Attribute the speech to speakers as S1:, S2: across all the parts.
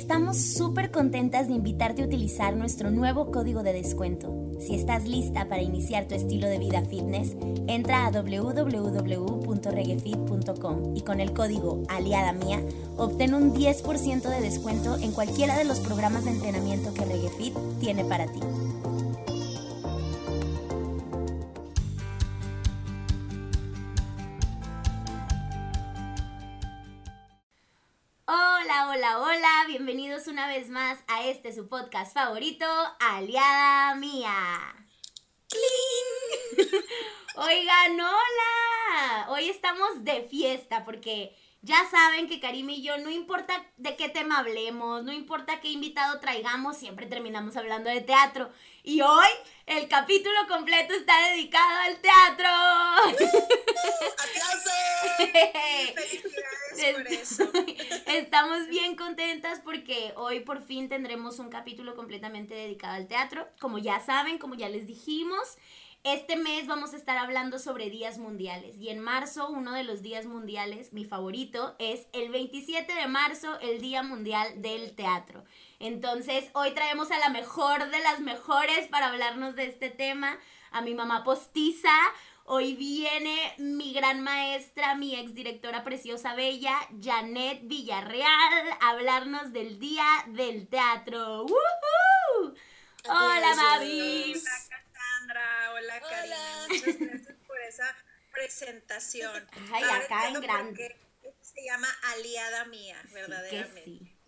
S1: Estamos súper contentas de invitarte a utilizar nuestro nuevo código de descuento. Si estás lista para iniciar tu estilo de vida fitness, entra a www.reguefit.com y con el código Aliada Mía obtén un 10% de descuento en cualquiera de los programas de entrenamiento que Reguefit tiene para ti. Bienvenidos una vez más a este su podcast favorito, Aliada Mía. Oigan, hola. Hoy estamos de fiesta porque ya saben que Karim y yo, no importa de qué tema hablemos, no importa qué invitado traigamos, siempre terminamos hablando de teatro. Y hoy el capítulo completo está dedicado al teatro.
S2: ¡Felicidades por eso!
S1: Estamos bien contentas porque hoy por fin tendremos un capítulo completamente dedicado al teatro. Como ya saben, como ya les dijimos, este mes vamos a estar hablando sobre días mundiales y en marzo uno de los días mundiales, mi favorito, es el 27 de marzo, el Día Mundial del Teatro. Entonces hoy traemos a la mejor de las mejores para hablarnos de este tema, a mi mamá postiza. Hoy viene mi gran maestra, mi exdirectora preciosa bella, Janet Villarreal, a hablarnos del Día del Teatro. ¡Woohoo! Hola, Mavi.
S2: Hola, Karina. Muchas gracias por esa presentación.
S1: Ay, acá en grande.
S2: Se llama Aliada Mía, verdaderamente.
S1: Sí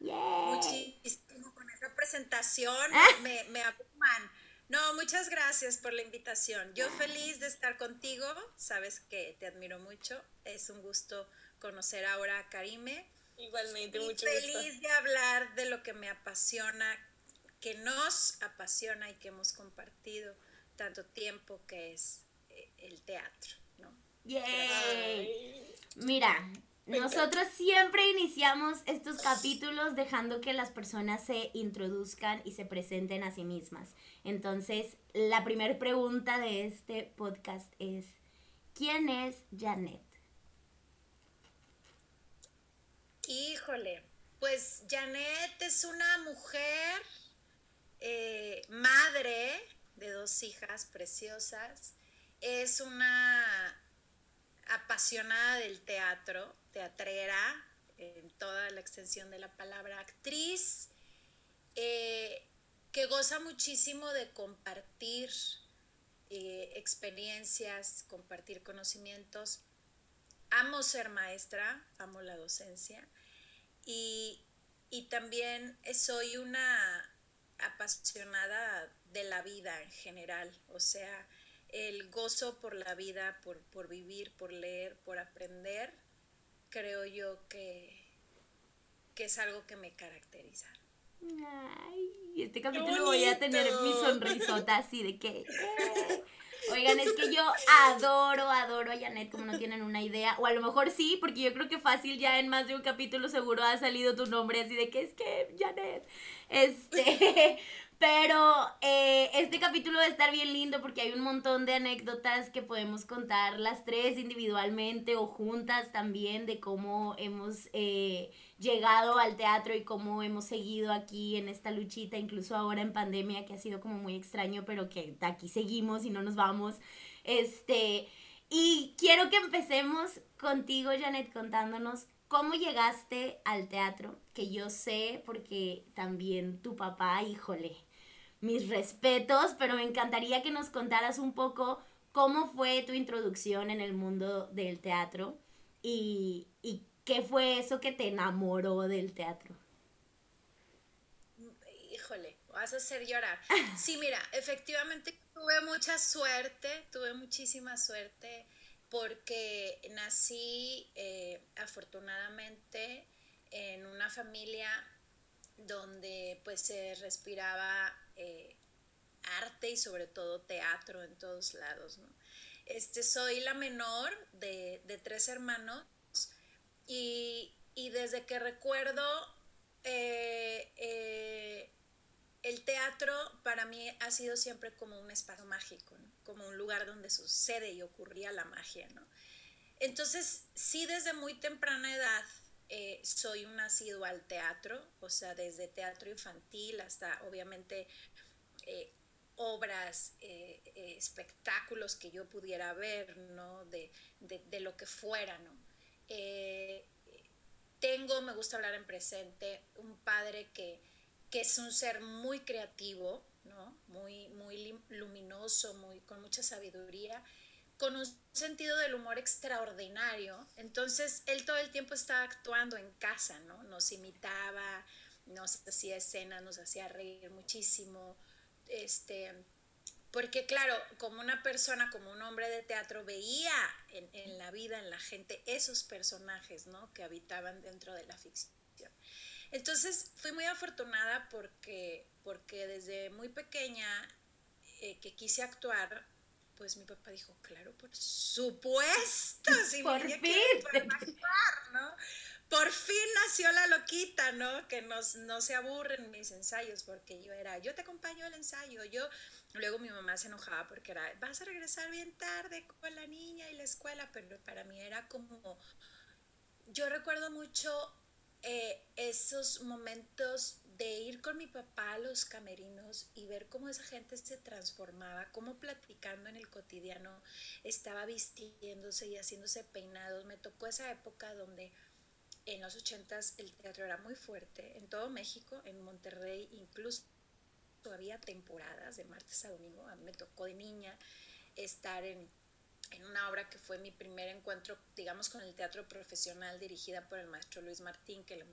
S2: Muchísimo con esa presentación.
S1: Ah.
S2: Me, me abruman. No, muchas gracias por la invitación. Yo feliz de estar contigo. Sabes que te admiro mucho. Es un gusto conocer ahora a Karime.
S3: Igualmente,
S2: y
S3: mucho
S2: feliz de hablar de lo que me apasiona, que nos apasiona y que hemos compartido tanto tiempo, que es eh, el teatro, ¿no?
S1: Yay. Mira, nosotros siempre iniciamos estos capítulos dejando que las personas se introduzcan y se presenten a sí mismas. Entonces, la primera pregunta de este podcast es, ¿quién es Janet?
S2: Híjole, pues Janet es una mujer, eh, madre de dos hijas preciosas, es una apasionada del teatro, teatrera, en toda la extensión de la palabra, actriz, eh, que goza muchísimo de compartir eh, experiencias, compartir conocimientos. Amo ser maestra, amo la docencia y, y también soy una apasionada de la vida en general, o sea, el gozo por la vida, por, por vivir, por leer, por aprender, creo yo que, que es algo que me caracteriza.
S1: Ay, este capítulo voy a tener mi sonrisota así de que... eh. Oigan, es que yo adoro, adoro a Janet como no tienen una idea. O a lo mejor sí, porque yo creo que fácil ya en más de un capítulo seguro ha salido tu nombre así de que es que Janet. Este, pero eh, este capítulo va a estar bien lindo porque hay un montón de anécdotas que podemos contar las tres individualmente o juntas también de cómo hemos eh, llegado al teatro y cómo hemos seguido aquí en esta luchita, incluso ahora en pandemia que ha sido como muy extraño, pero que aquí seguimos y no nos vamos. Este, y quiero que empecemos contigo, Janet, contándonos cómo llegaste al teatro, que yo sé porque también tu papá, híjole, mis respetos, pero me encantaría que nos contaras un poco cómo fue tu introducción en el mundo del teatro y, y qué fue eso que te enamoró del teatro.
S2: Híjole, vas a hacer llorar. Sí, mira, efectivamente tuve mucha suerte, tuve muchísima suerte porque nací eh, afortunadamente en una familia donde pues se respiraba eh, arte y sobre todo teatro en todos lados. ¿no? Este, soy la menor de, de tres hermanos y, y, desde que recuerdo eh, eh, el teatro para mí ha sido siempre como un espacio mágico, como un lugar donde sucede y ocurría la magia. Entonces, sí, desde muy temprana edad eh, soy un nacido al teatro, o sea, desde teatro infantil hasta obviamente eh, obras, eh, espectáculos que yo pudiera ver, ¿no? De, lo que fuera, ¿no? tengo, me gusta hablar en presente, un padre que, que es un ser muy creativo, ¿no? Muy, muy luminoso, muy, con mucha sabiduría con un sentido del humor extraordinario. Entonces, él todo el tiempo estaba actuando en casa, ¿no? Nos imitaba, nos hacía escenas, nos hacía reír muchísimo. Este, porque claro, como una persona, como un hombre de teatro, veía en, la vida, en la gente, esos personajes, ¿no? Que habitaban dentro de la ficción. Entonces, fui muy afortunada porque, porque desde muy pequeña eh, que quise actuar, pues mi papá dijo, claro, por supuesto, si por fin. ¿no? Por fin nació la loquita, ¿no? Que nos, no se aburren mis ensayos, porque yo era, yo te acompaño al ensayo, yo, luego mi mamá se enojaba porque era, vas a regresar bien tarde con la niña y la escuela, pero para mí era como, yo recuerdo mucho eh, esos momentos de ir con mi papá a los camerinos y ver cómo esa gente se transformaba, cómo platicando en el cotidiano estaba vistiéndose y haciéndose peinados. Me tocó esa época donde en los ochentas el teatro era muy fuerte, en todo México, en Monterrey incluso había temporadas de martes a domingo. A mí me tocó de niña estar en en una obra que fue mi primer encuentro, digamos, con el teatro profesional dirigida por el maestro Luis Martín, que le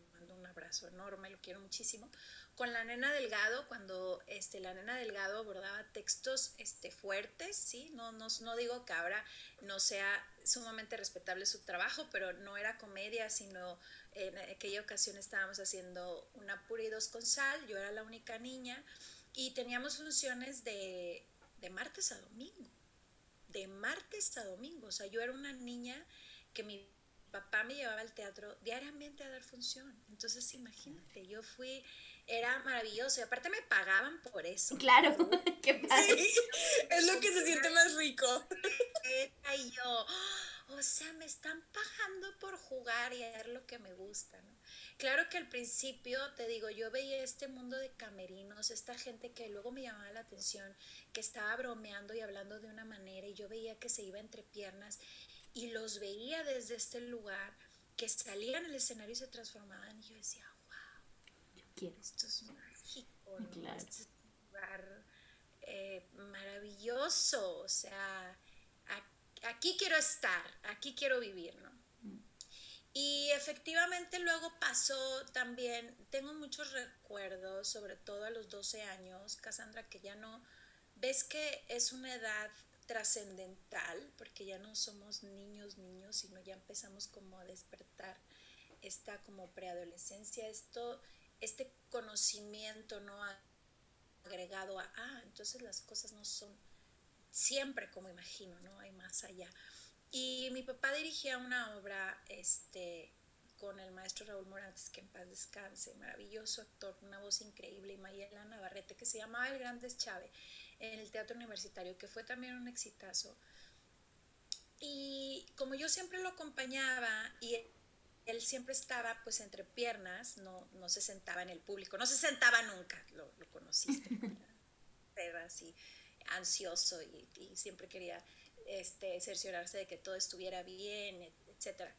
S2: abrazo enorme, lo quiero muchísimo, con la nena Delgado, cuando este, la nena Delgado abordaba textos este, fuertes, ¿sí? No, no, no digo que ahora no sea sumamente respetable su trabajo, pero no era comedia, sino en aquella ocasión estábamos haciendo una pura dos con sal, yo era la única niña, y teníamos funciones de, de martes a domingo de martes a domingo. O sea, yo era una niña que mi papá me llevaba al teatro diariamente a dar función. Entonces, imagínate, yo fui, era maravilloso y aparte me pagaban por eso.
S1: Claro, qué padre.
S3: es lo que se siente más rico.
S2: Y yo, o sea, me están pagando por jugar y hacer lo que me gusta, ¿no? Claro que al principio, te digo, yo veía este mundo de camerinos, esta gente que luego me llamaba la atención, que estaba bromeando y hablando de una manera y yo veía que se iba entre piernas y los veía desde este lugar, que salían al escenario y se transformaban y yo decía, wow,
S1: yo quiero.
S2: esto es mágico, este es un lugar eh, maravilloso, o sea, aquí quiero estar, aquí quiero vivir, ¿no? Y efectivamente luego pasó también, tengo muchos recuerdos, sobre todo a los 12 años, Cassandra, que ya no, ves que es una edad trascendental, porque ya no somos niños, niños, sino ya empezamos como a despertar esta como preadolescencia, esto, este conocimiento no agregado a, ah, entonces las cosas no son siempre como imagino, ¿no? Hay más allá. Y mi papá dirigía una obra este, con el maestro Raúl Morantes, que en paz descanse, maravilloso actor, una voz increíble, y Mayela Navarrete, que se llamaba El Gran Deschave, en el Teatro Universitario, que fue también un exitazo. Y como yo siempre lo acompañaba y él siempre estaba pues entre piernas, no, no se sentaba en el público, no se sentaba nunca, lo, lo conociste, era así ansioso y, y siempre quería este, cerciorarse de que todo estuviera bien, etc.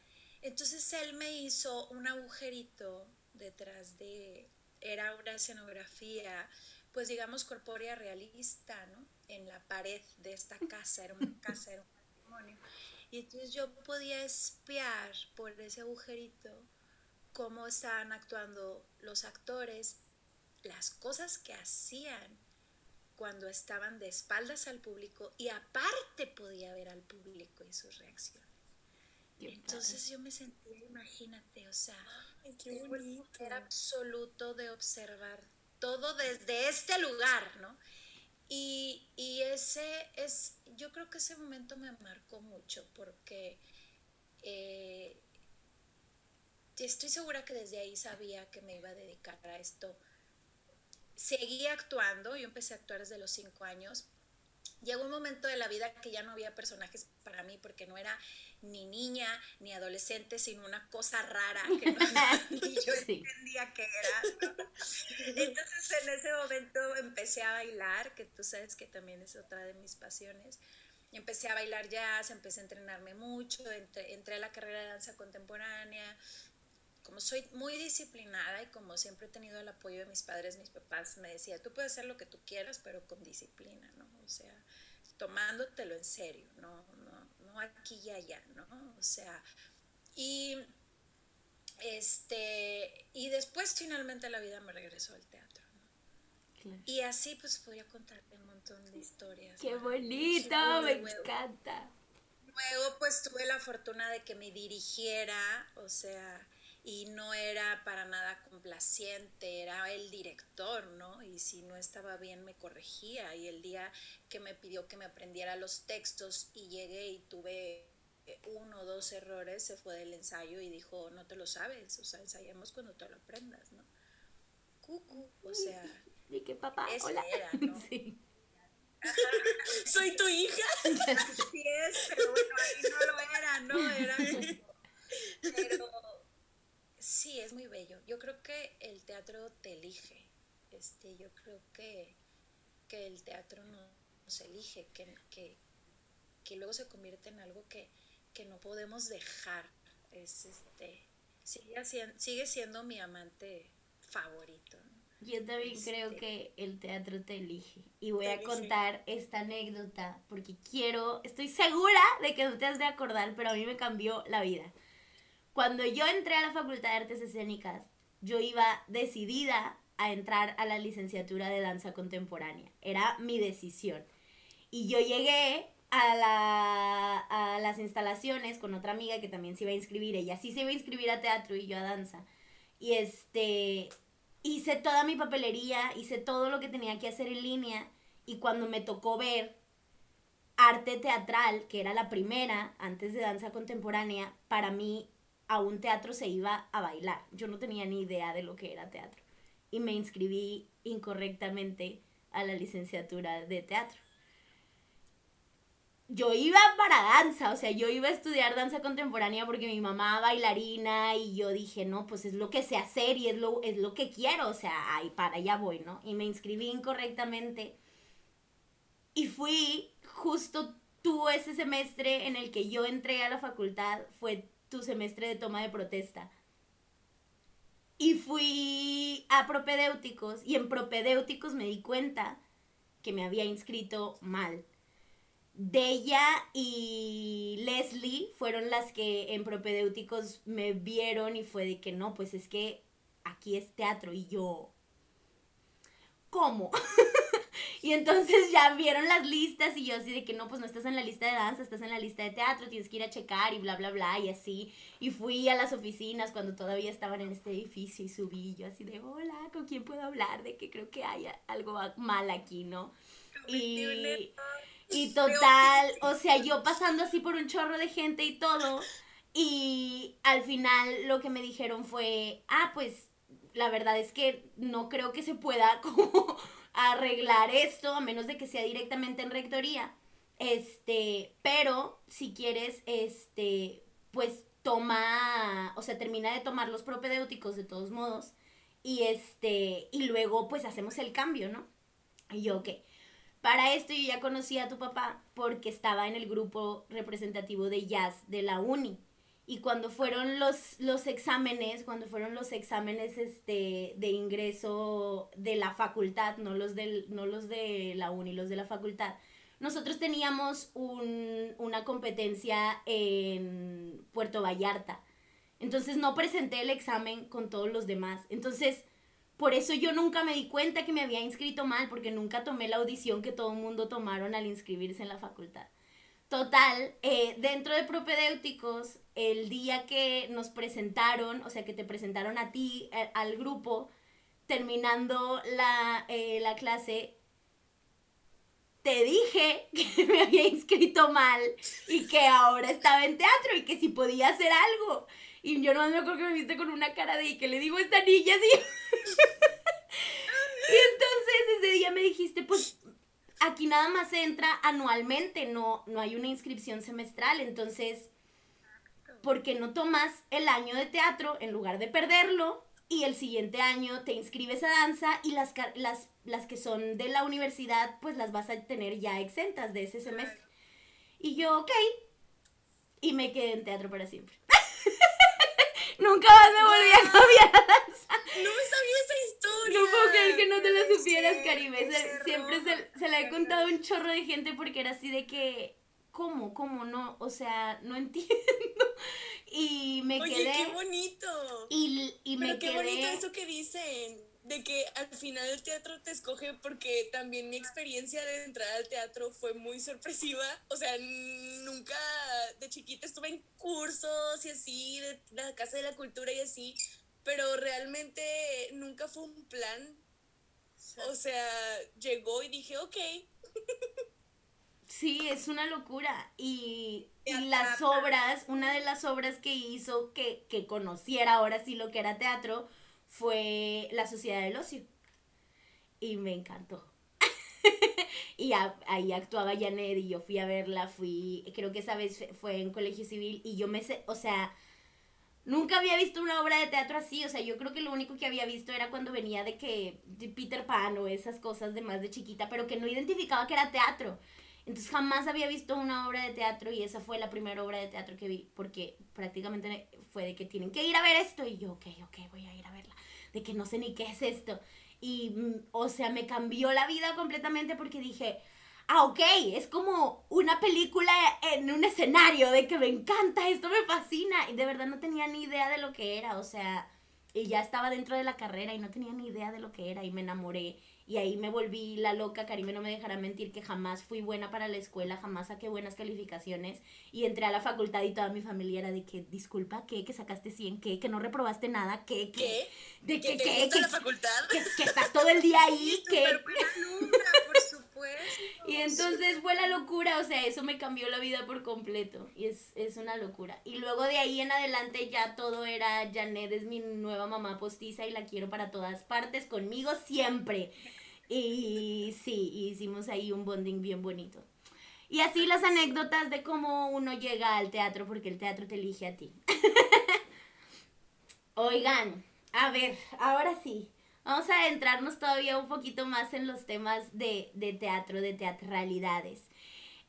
S2: Entonces él me hizo un agujerito detrás de, era una escenografía, pues digamos corpórea realista, ¿no? En la pared de esta casa, era una casa, era un matrimonio. Y entonces yo podía espiar por ese agujerito cómo estaban actuando los actores, las cosas que hacían cuando estaban de espaldas al público y aparte podía ver al público y sus reacciones. Entonces yo me sentía, imagínate, o sea, era absoluto de observar todo desde este lugar, ¿no? Y, y, ese es, yo creo que ese momento me marcó mucho porque eh, estoy segura que desde ahí sabía que me iba a dedicar a esto seguí actuando, yo empecé a actuar desde los cinco años llegó un momento de la vida que ya no había personajes para mí porque no era ni niña ni adolescente, sino una cosa rara que no, ni yo entendía qué era. Entonces en ese momento empecé a bailar, que tú sabes que también es otra de mis pasiones. Empecé a bailar jazz, empecé a entrenarme mucho, entré, entré a la carrera de danza contemporánea, como soy muy disciplinada y como siempre he tenido el apoyo de mis padres, mis papás, me decía, tú puedes hacer lo que tú quieras, pero con disciplina, ¿no? O sea, tomándotelo en serio, no, no, no aquí y allá, ¿no? O sea, y este, y después finalmente la vida me regresó al teatro. ¿no? Y así pues podría contarte un montón de historias.
S1: ¡Qué bonito! me encanta.
S2: Luego pues tuve la fortuna de que me dirigiera, o sea, y no era para nada complaciente, era el director, ¿no? Y si no estaba bien me corregía y el día que me pidió que me aprendiera los textos y llegué y tuve uno o dos errores, se fue del ensayo y dijo, no te lo sabes, o sea, ensayamos cuando te lo aprendas, ¿no? Cucu, o sea...
S1: ¿Y qué papá?
S2: Hola. Era, ¿no? Sí.
S3: Soy tu hija.
S2: Así es, pero bueno, ahí no lo era, ¿no? Era Pero Sí, es muy bello. Yo creo que el teatro te elige. Este, yo creo que, que el teatro nos elige, que, que, que, luego se convierte en algo que, que no podemos dejar. Es, este, sigue, sigue siendo mi amante favorito.
S1: Yo también creo este que el teatro te elige. Y voy a contar esta anécdota porque quiero, estoy segura de que no te has de acordar, pero a mí me cambió la vida. Cuando yo entré a la Facultad de Artes Escénicas, yo iba decidida a entrar a la licenciatura de danza contemporánea. Era mi decisión. Y yo llegué a, a las instalaciones con otra amiga que también se iba a inscribir. Ella sí se iba a inscribir a teatro y yo a danza. Y este, hice toda mi papelería, hice todo lo que tenía que hacer en línea. Y cuando me tocó ver arte teatral, que era la primera antes de danza contemporánea, para mí a un teatro se iba a bailar. Yo no tenía ni idea de lo que era teatro. Y me inscribí incorrectamente a la licenciatura de teatro. Yo iba para danza, o sea, yo iba a estudiar danza contemporánea porque mi mamá bailarina y yo dije, no, pues es lo que sé hacer y es lo, es lo que quiero, o sea, ahí para allá voy, ¿no? Y me inscribí incorrectamente. Y fui justo tú ese semestre en el que yo entré a la facultad, fue tu semestre de toma de protesta. Y fui a propedéuticos y en propedéuticos me di cuenta que me había inscrito mal. Della y Leslie fueron las que en propedéuticos me vieron y fue de que no, pues es que aquí es teatro y yo... ¿Cómo? Y entonces ya vieron las listas y yo así de que no, pues no estás en la lista de danza, estás en la lista de teatro, tienes que ir a checar y bla, bla, bla, y así. Y fui a las oficinas cuando todavía estaban en este edificio y subí yo así de, hola, ¿con quién puedo hablar? De que creo que hay algo mal aquí, ¿no? Y, y total, o sea, yo pasando así por un chorro de gente y todo. Y al final lo que me dijeron fue, ah, pues la verdad es que no creo que se pueda como arreglar esto, a menos de que sea directamente en rectoría. Este, pero si quieres, este, pues toma, o sea, termina de tomar los propedéuticos de todos modos y este, y luego pues hacemos el cambio, ¿no? Y yo, ok. Para esto yo ya conocí a tu papá porque estaba en el grupo representativo de jazz de la uni. Y cuando fueron los, los exámenes, cuando fueron los exámenes este, de ingreso de la facultad, no los, del, no los de la uni, los de la facultad, nosotros teníamos un, una competencia en Puerto Vallarta. Entonces no presenté el examen con todos los demás. Entonces, por eso yo nunca me di cuenta que me había inscrito mal, porque nunca tomé la audición que todo el mundo tomaron al inscribirse en la facultad. Total, eh, dentro de propedéuticos, el día que nos presentaron, o sea, que te presentaron a ti, eh, al grupo, terminando la, eh, la clase, te dije que me había inscrito mal y que ahora estaba en teatro y que si podía hacer algo. Y yo no me acuerdo que me viste con una cara de que le digo esta niña así. y entonces ese día me dijiste, pues aquí nada más se entra anualmente, no, no hay una inscripción semestral, entonces, ¿por qué no tomas el año de teatro en lugar de perderlo? Y el siguiente año te inscribes a danza y las, las, las que son de la universidad, pues las vas a tener ya exentas de ese semestre. Y yo, ok. Y me quedé en teatro para siempre. Nunca más me volví a cambiar a danza.
S3: No me sabía esa historia.
S1: No puedo creer que no te la supieras, Karime. siempre se, se la he contado un chorro de gente porque era así de que, ¿cómo? ¿Cómo no? O sea, no entiendo. Y me
S3: Oye,
S1: quedé.
S3: qué bonito.
S1: Y, y
S3: Pero
S1: me
S3: qué
S1: quedé.
S3: bonito eso que dicen, de que al final el teatro te escoge porque también mi experiencia de entrar al teatro fue muy sorpresiva. O sea, nunca de chiquita estuve en cursos y así, de la Casa de la Cultura y así, pero realmente nunca fue un plan. O sea, llegó y dije, ok.
S1: Sí, es una locura. Y, las obras, una de las obras que hizo que, que conociera ahora sí lo que era teatro fue La Sociedad del Ocio. Y me encantó. y a- ahí actuaba Janet y yo fui a verla, fui, creo que esa vez fue en Colegio Civil y yo me sé, o sea, nunca había visto una obra de teatro así, o sea, yo creo que lo único que había visto era cuando venía de que de Peter Pan o esas cosas de más de chiquita, pero que no identificaba que era teatro. Entonces jamás había visto una obra de teatro y esa fue la primera obra de teatro que vi, porque prácticamente fue de que tienen que ir a ver esto y yo, ok, ok, voy a ir a verla, de que no sé ni qué es esto. Y, mm, o sea, me cambió la vida completamente porque dije, ah, ok, es como una película en un escenario, de que me encanta, esto me fascina. Y de verdad no tenía ni idea de lo que era, o sea, y ya estaba dentro de la carrera y no tenía ni idea de lo que era y me enamoré. Y ahí me volví la loca, Karime no me dejará mentir que jamás fui buena para la escuela, jamás saqué buenas calificaciones y entré a la facultad y toda mi familia era de que, disculpa, ¿qué? ¿Que sacaste 100? ¿Qué? ¿Que no reprobaste nada? ¿Qué? ¿Qué?
S3: ¿Qué?
S1: ¿De
S3: ¿Que
S1: qué?
S3: te
S1: ¿Qué?
S3: gusta
S1: ¿Qué?
S3: la facultad?
S1: que, que estás todo el día ahí, que...
S2: Buena alumna, por supuesto.
S1: Y entonces fue la locura, o sea, eso me cambió la vida por completo. Y es, es una locura. Y luego de ahí en adelante ya todo era, Janet es mi nueva mamá postiza y la quiero para todas partes, conmigo siempre. Y sí, hicimos ahí un bonding bien bonito. Y así las anécdotas de cómo uno llega al teatro, porque el teatro te elige a ti. Oigan, a ver, ahora sí. Vamos a adentrarnos todavía un poquito más en los temas de, de teatro, de teatralidades.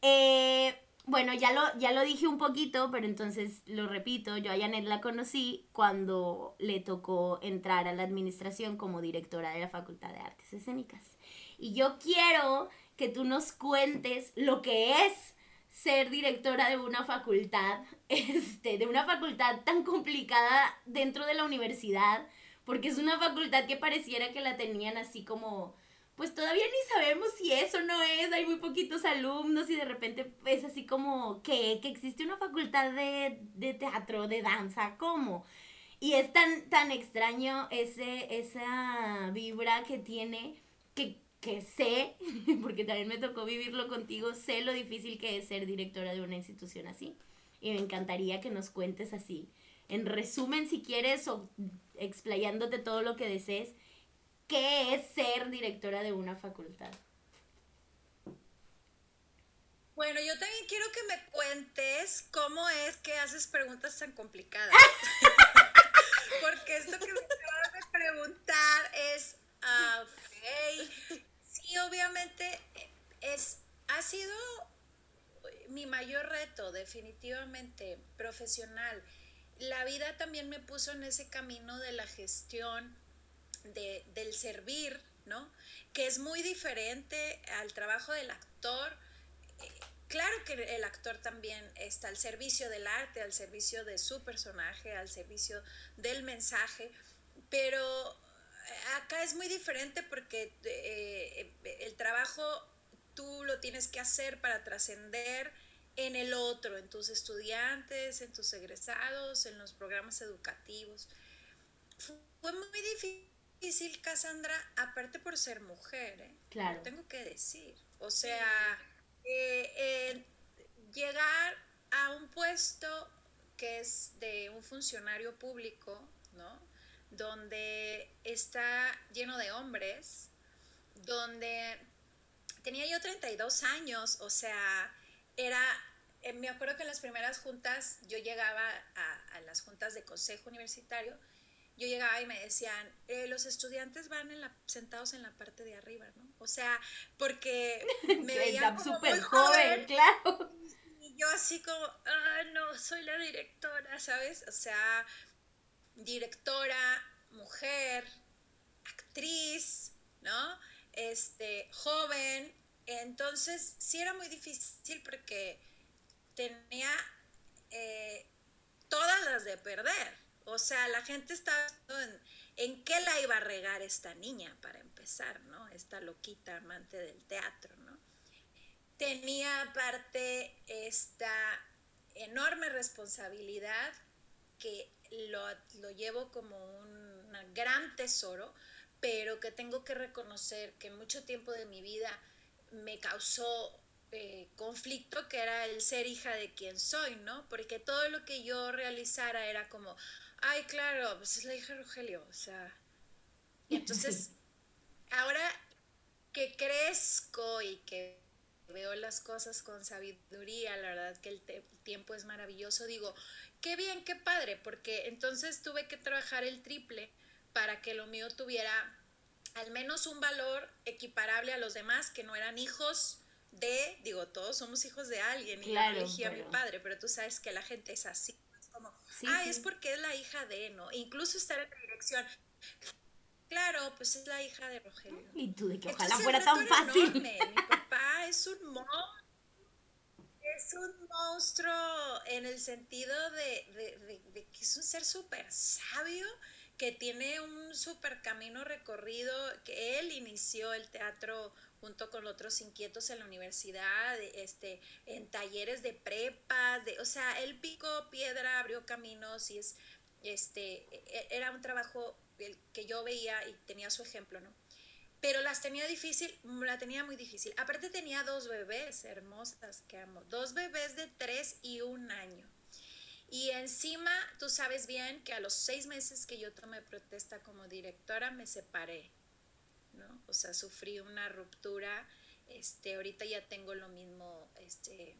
S1: Eh, bueno, ya lo, ya lo dije un poquito, pero entonces lo repito, yo a Janet la conocí cuando le tocó entrar a la administración como directora de la Facultad de Artes Escénicas. Y yo quiero que tú nos cuentes lo que es ser directora de una facultad, este, de una facultad tan complicada dentro de la universidad, porque es una facultad que pareciera que la tenían así como, pues todavía ni sabemos si eso no es, hay muy poquitos alumnos y de repente es así como que, que existe una facultad de, de teatro, de danza, ¿cómo? Y es tan, tan extraño ese, esa vibra que tiene que, que sé, porque también me tocó vivirlo contigo, sé lo difícil que es ser directora de una institución así. Y me encantaría que nos cuentes así, en resumen si quieres o explayándote todo lo que desees, ¿qué es ser directora de una facultad?
S2: Bueno, yo también quiero que me cuentes cómo es que haces preguntas tan complicadas. Porque esto que me acabas de preguntar es, ah, ok. Sí, obviamente es, ha sido mi mayor reto, definitivamente, profesional. La vida también me puso en ese camino de la gestión, de, del servir, ¿no? Que es muy diferente al trabajo del actor. Eh, Claro que el actor también está al servicio del arte, al servicio de su personaje, al servicio del mensaje, pero acá es muy diferente porque eh, el trabajo tú lo tienes que hacer para trascender en el otro, en tus estudiantes, en tus egresados, en los programas educativos. Fue muy difícil, Cassandra, aparte por ser mujer, ¿eh?
S1: Claro.
S2: Lo tengo que decir. O sea, eh, eh, llegar a un puesto que es de un funcionario público, ¿no? Donde está lleno de hombres, donde tenía yo 32 años, o sea, era, eh, me acuerdo que en las primeras juntas, yo llegaba a, las juntas de consejo universitario, yo llegaba y me decían, eh, los estudiantes van en la, sentados en la parte de arriba, ¿no? O sea, porque me veían súper joven, claro. Y yo así como, ah, no, soy la directora, ¿sabes? O sea, directora, mujer, actriz, ¿no? Este, joven. Entonces, sí era muy difícil porque tenía eh, todas las de perder. O sea, la gente estaba en, en qué la iba a regar esta niña para empezar, ¿no? Esta loquita amante del teatro, ¿no? Tenía aparte esta enorme responsabilidad que lo, lo llevo como un gran tesoro, pero que tengo que reconocer que mucho tiempo de mi vida me causó eh, conflicto, que era el ser hija de quien soy, ¿no? Porque todo lo que yo realizara era como, ay, claro, pues es la hija de Rogelio, o sea. Y entonces, ahora que crezco y que veo las cosas con sabiduría, la verdad que el tiempo es maravilloso, digo, qué bien, qué padre, porque entonces tuve que trabajar el triple para que lo mío tuviera al menos un valor equiparable a los demás que no eran hijos de, digo, todos somos hijos de alguien y claro, elegí a mi padre, pero tú sabes que la gente es así, ah, es porque es la hija de, ¿no? incluso estar en la dirección. Claro, pues es la hija de Rogelio.
S1: Y tú de que ojalá fuera tan fácil.
S2: Mi papá es un monstruo. Es un monstruo en el sentido de, de que es un ser súper sabio que tiene un súper camino recorrido, que él inició el teatro junto con otros inquietos en la universidad, este, en talleres de prepa, de, o sea, él picó piedra, abrió caminos y es, este, e, era un trabajo que yo veía y tenía su ejemplo, ¿no? Pero las tenía difícil, la tenía muy difícil. Aparte tenía dos bebés hermosas que amo, dos bebés de tres y un año. Y encima, tú sabes bien que a los seis meses que yo tomé protesta como directora, me separé. O sea, sufrí una ruptura. Este, ahorita ya tengo lo mismo, este,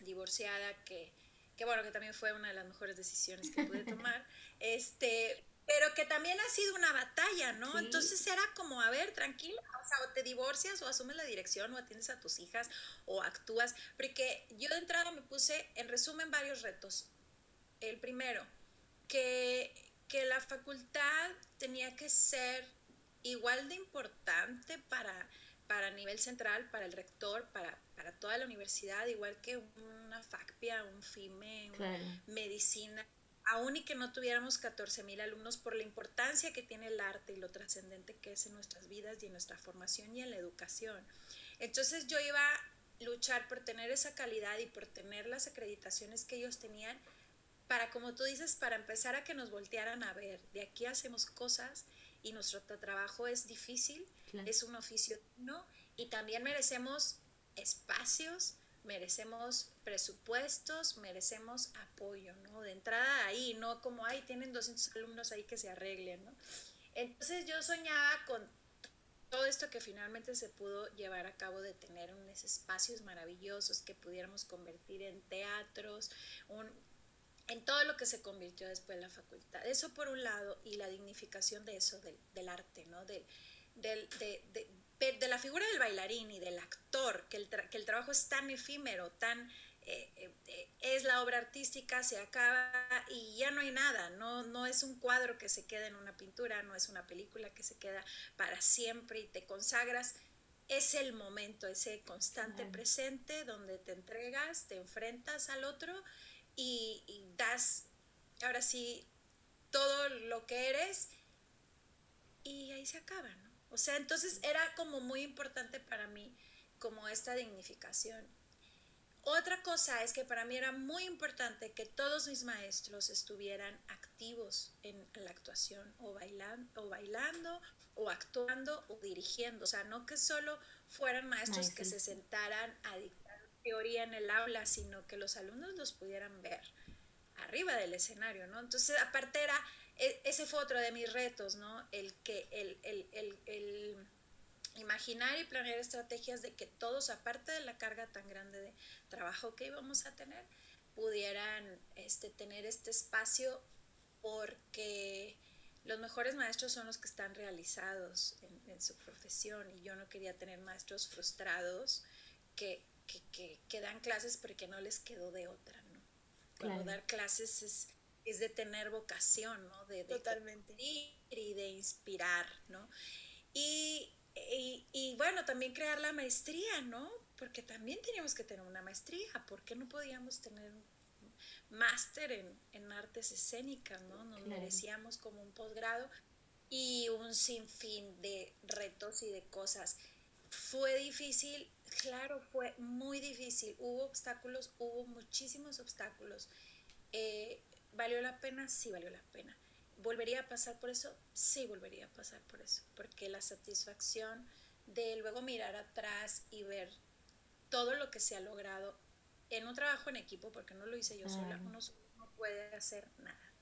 S2: divorciada, que, que bueno, que también fue una de las mejores decisiones que pude tomar. Este, pero que también ha sido una batalla, ¿no? Entonces era como, a ver, tranquila, o sea, o te divorcias o asumes la dirección o atiendes a tus hijas o actúas, porque yo de entrada me puse, en resumen, varios retos. El primero, que, que la facultad tenía que ser igual de importante para, para nivel central, para el rector, para, para toda la universidad, igual que una FACPIA, un FIME, una medicina, aún y que no tuviéramos 14 mil alumnos por la importancia que tiene el arte y lo trascendente que es en nuestras vidas y en nuestra formación y en la educación. Entonces yo iba a luchar por tener esa calidad y por tener las acreditaciones que ellos tenían para, como tú dices, para empezar a que nos voltearan a ver. De aquí hacemos cosas y nuestro trabajo es difícil, es un oficio no y también merecemos espacios, merecemos presupuestos, merecemos apoyo, ¿no? De entrada ahí, no como, ay, tienen 200 alumnos ahí que se arreglen, ¿no? Entonces yo soñaba con todo esto que finalmente se pudo llevar a cabo de tener unos espacios maravillosos que pudiéramos convertir en teatros, un, en todo lo que se convirtió después la facultad. Eso por un lado, y la dignificación de eso, del, arte, ¿no? Del, de, de, la figura del bailarín y del actor, que el, que el trabajo es tan efímero, tan... Eh, eh, es la obra artística, se acaba y ya no hay nada, no, no es un cuadro que se queda en una pintura, no es una película que se queda para siempre y te consagras, es el momento, ese constante presente donde te entregas, te enfrentas al otro y, das, ahora sí, todo lo que eres y ahí se acaba, ¿no? O sea, entonces era como muy importante para mí como esta dignificación. Otra cosa es que para mí era muy importante que todos mis maestros estuvieran activos en la actuación o bailando o, bailando, o actuando o dirigiendo. O sea, no que solo fueran maestros que se sentaran a dictar teoría en el aula, sino que los alumnos los pudieran ver arriba del escenario, ¿no? Entonces, aparte era, e, ese fue otro de mis retos, ¿no? El que, el, el, el, imaginar y planear estrategias de que todos, aparte de la carga tan grande de trabajo que íbamos a tener, pudieran este, tener este espacio porque los mejores maestros son los que están realizados en, su profesión y yo no quería tener maestros frustrados que, que, dan clases porque no les quedó de otra, ¿no? Cuando dar clases es, es de tener vocación, ¿no? De, de
S3: Totalmente.
S2: y de inspirar, ¿no? Y, y, bueno, también crear la maestría, ¿no? Porque también teníamos que tener una maestría, ¿por qué no podíamos tener un máster en, en, artes escénicas, ¿no? Nos merecíamos como un posgrado y un sinfín de retos y de cosas. Fue difícil, claro, fue muy difícil. Hubo obstáculos, hubo muchísimos obstáculos. Eh, ¿Valió la pena? Sí, valió la pena. ¿Volvería a pasar por eso? Sí, volvería a pasar por eso, porque la satisfacción de luego mirar atrás y ver todo lo que se ha logrado en un trabajo en equipo, porque no lo hice yo sola, uno no puede hacer nada,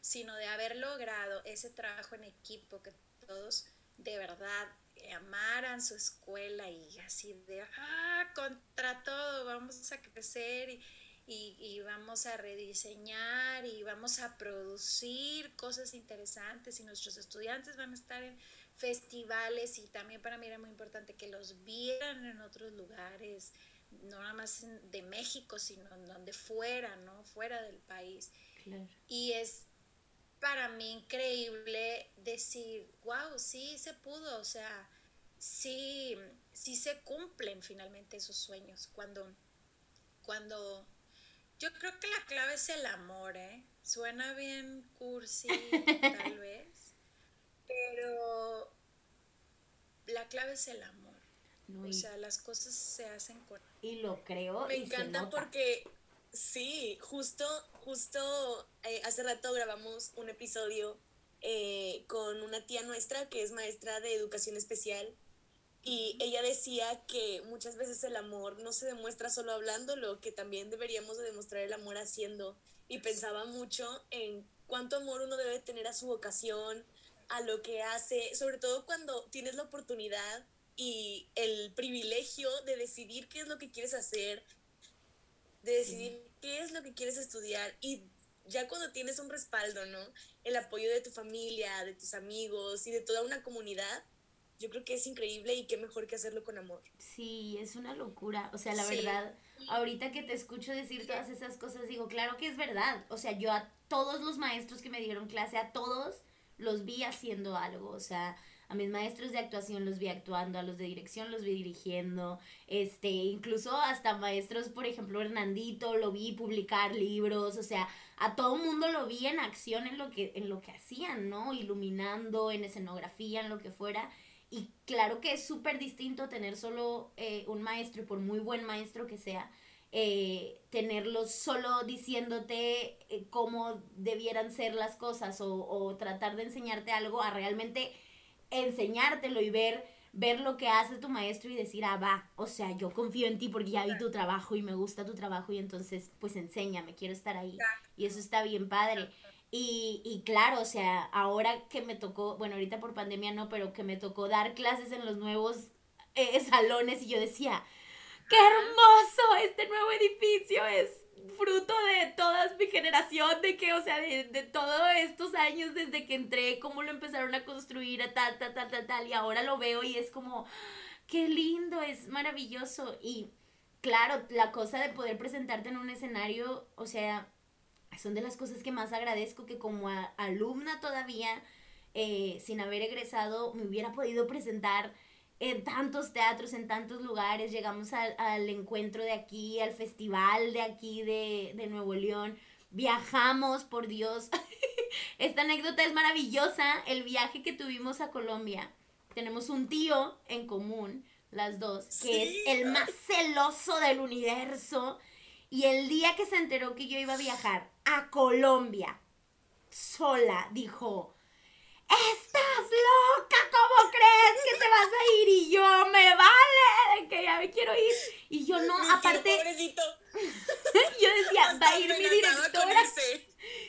S2: sino de haber logrado ese trabajo en equipo, que todos de verdad amaran su escuela y así de, ah, contra todo, vamos a crecer y y, vamos a rediseñar y vamos a producir cosas interesantes y nuestros estudiantes van a estar en festivales y también para mí era muy importante que los vieran en otros lugares, no nada más de México, sino donde fuera, ¿no? Fuera del país. Y es para mí increíble decir, wow, sí se pudo, o sea, sí, sí se cumplen finalmente esos sueños cuando, cuando yo creo que la clave es el amor, ¿eh? Suena bien cursi, tal vez, pero la clave es el amor. o sea, las cosas se hacen con...
S1: Y lo creo.
S3: Me encanta porque, sí, justo, justo eh, hace rato grabamos un episodio eh, con una tía nuestra que es maestra de educación especial y ella decía que muchas veces el amor no se demuestra solo hablándolo, que también deberíamos de demostrar el amor haciendo. Y pensaba mucho en cuánto amor uno debe tener a su vocación, a lo que hace, sobre todo cuando tienes la oportunidad y el privilegio de decidir qué es lo que quieres hacer, de decidir qué es lo que quieres estudiar y ya cuando tienes un respaldo, ¿no? El apoyo de tu familia, de tus amigos y de toda una comunidad, yo creo que es increíble y qué mejor que hacerlo con amor.
S1: Sí, es una locura. O sea, la verdad, ahorita que te escucho decir todas esas cosas, digo, claro que es verdad. O sea, yo a todos los maestros que me dieron clase, a todos los vi haciendo algo. O sea, a mis maestros de actuación los vi actuando, a los de dirección los vi dirigiendo, este, incluso hasta maestros, por ejemplo, Hernandito, lo vi publicar libros, o sea, a todo mundo lo vi en acción en lo que, en lo que hacían, ¿no? Iluminando, en escenografía, en lo que fuera. Y claro que es súper distinto tener solo eh, un maestro, y por muy buen maestro que sea, eh, tenerlo solo diciéndote eh, cómo debieran ser las cosas o, tratar de enseñarte algo a realmente enseñártelo y ver, ver lo que hace tu maestro y decir, ah, va, o sea, yo confío en ti porque ya vi tu trabajo y me gusta tu trabajo y entonces pues enséñame, quiero estar ahí. Y eso está bien padre. Y, y, claro, o sea, ahora que me tocó, bueno, ahorita por pandemia no, pero que me tocó dar clases en los nuevos eh, salones y yo decía, qué hermoso, este nuevo edificio es fruto de toda mi generación, de que, o sea, de, de todos estos años desde que entré, cómo lo empezaron a construir, tal, tal, tal, tal, tal, y ahora lo veo y es como, qué lindo, es maravilloso. Y claro, la cosa de poder presentarte en un escenario, o sea, son de las cosas que más agradezco que como alumna todavía, eh, sin haber egresado, me hubiera podido presentar en tantos teatros, en tantos lugares. Llegamos al, encuentro de aquí, al festival de aquí de, de Nuevo León. Viajamos, por Dios. Esta anécdota es maravillosa. El viaje que tuvimos a Colombia. Tenemos un tío en común, las dos, que es el más celoso del universo y el día que se enteró que yo iba a viajar a Colombia sola, dijo, ¡Estás loca! ¿Cómo crees que te vas a ir? Y yo, me vale, que ya me quiero ir. Y yo no, aparte... yo decía, va a ir mi directora.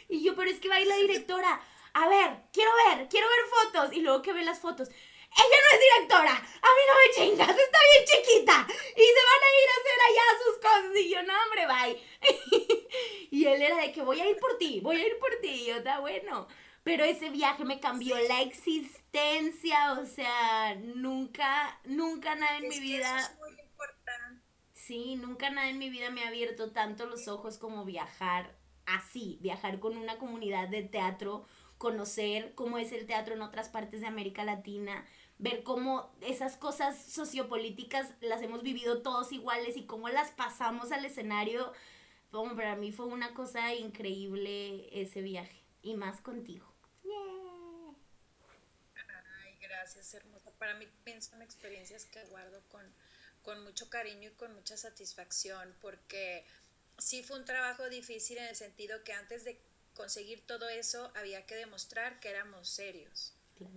S1: Y yo, pero es que va a ir la directora. A ver, quiero ver, quiero ver fotos. Y luego que ve las fotos. ella no es directora, a mí no me chingas, está bien chiquita y se van a ir a hacer allá sus cosas y yo, no hombre, bye. y él era de que voy a ir por ti, voy a ir por ti y yo, está bueno. Pero ese viaje me cambió la existencia, o sea, nunca, nunca nada en mi vida...
S2: Eso es muy importante.
S1: Sí, nunca nada en mi vida me ha abierto tanto los ojos como viajar así, viajar con una comunidad de teatro, conocer cómo es el teatro en otras partes de América Latina, ver cómo esas cosas sociopolíticas las hemos vivido todos iguales y cómo las pasamos al escenario. Para mí fue una cosa increíble ese viaje y más contigo.
S2: Ay, gracias, hermosa. Para mí son experiencias que guardo con, con mucho cariño y con mucha satisfacción, porque sí fue un trabajo difícil en el sentido que antes de conseguir todo eso había que demostrar que éramos serios,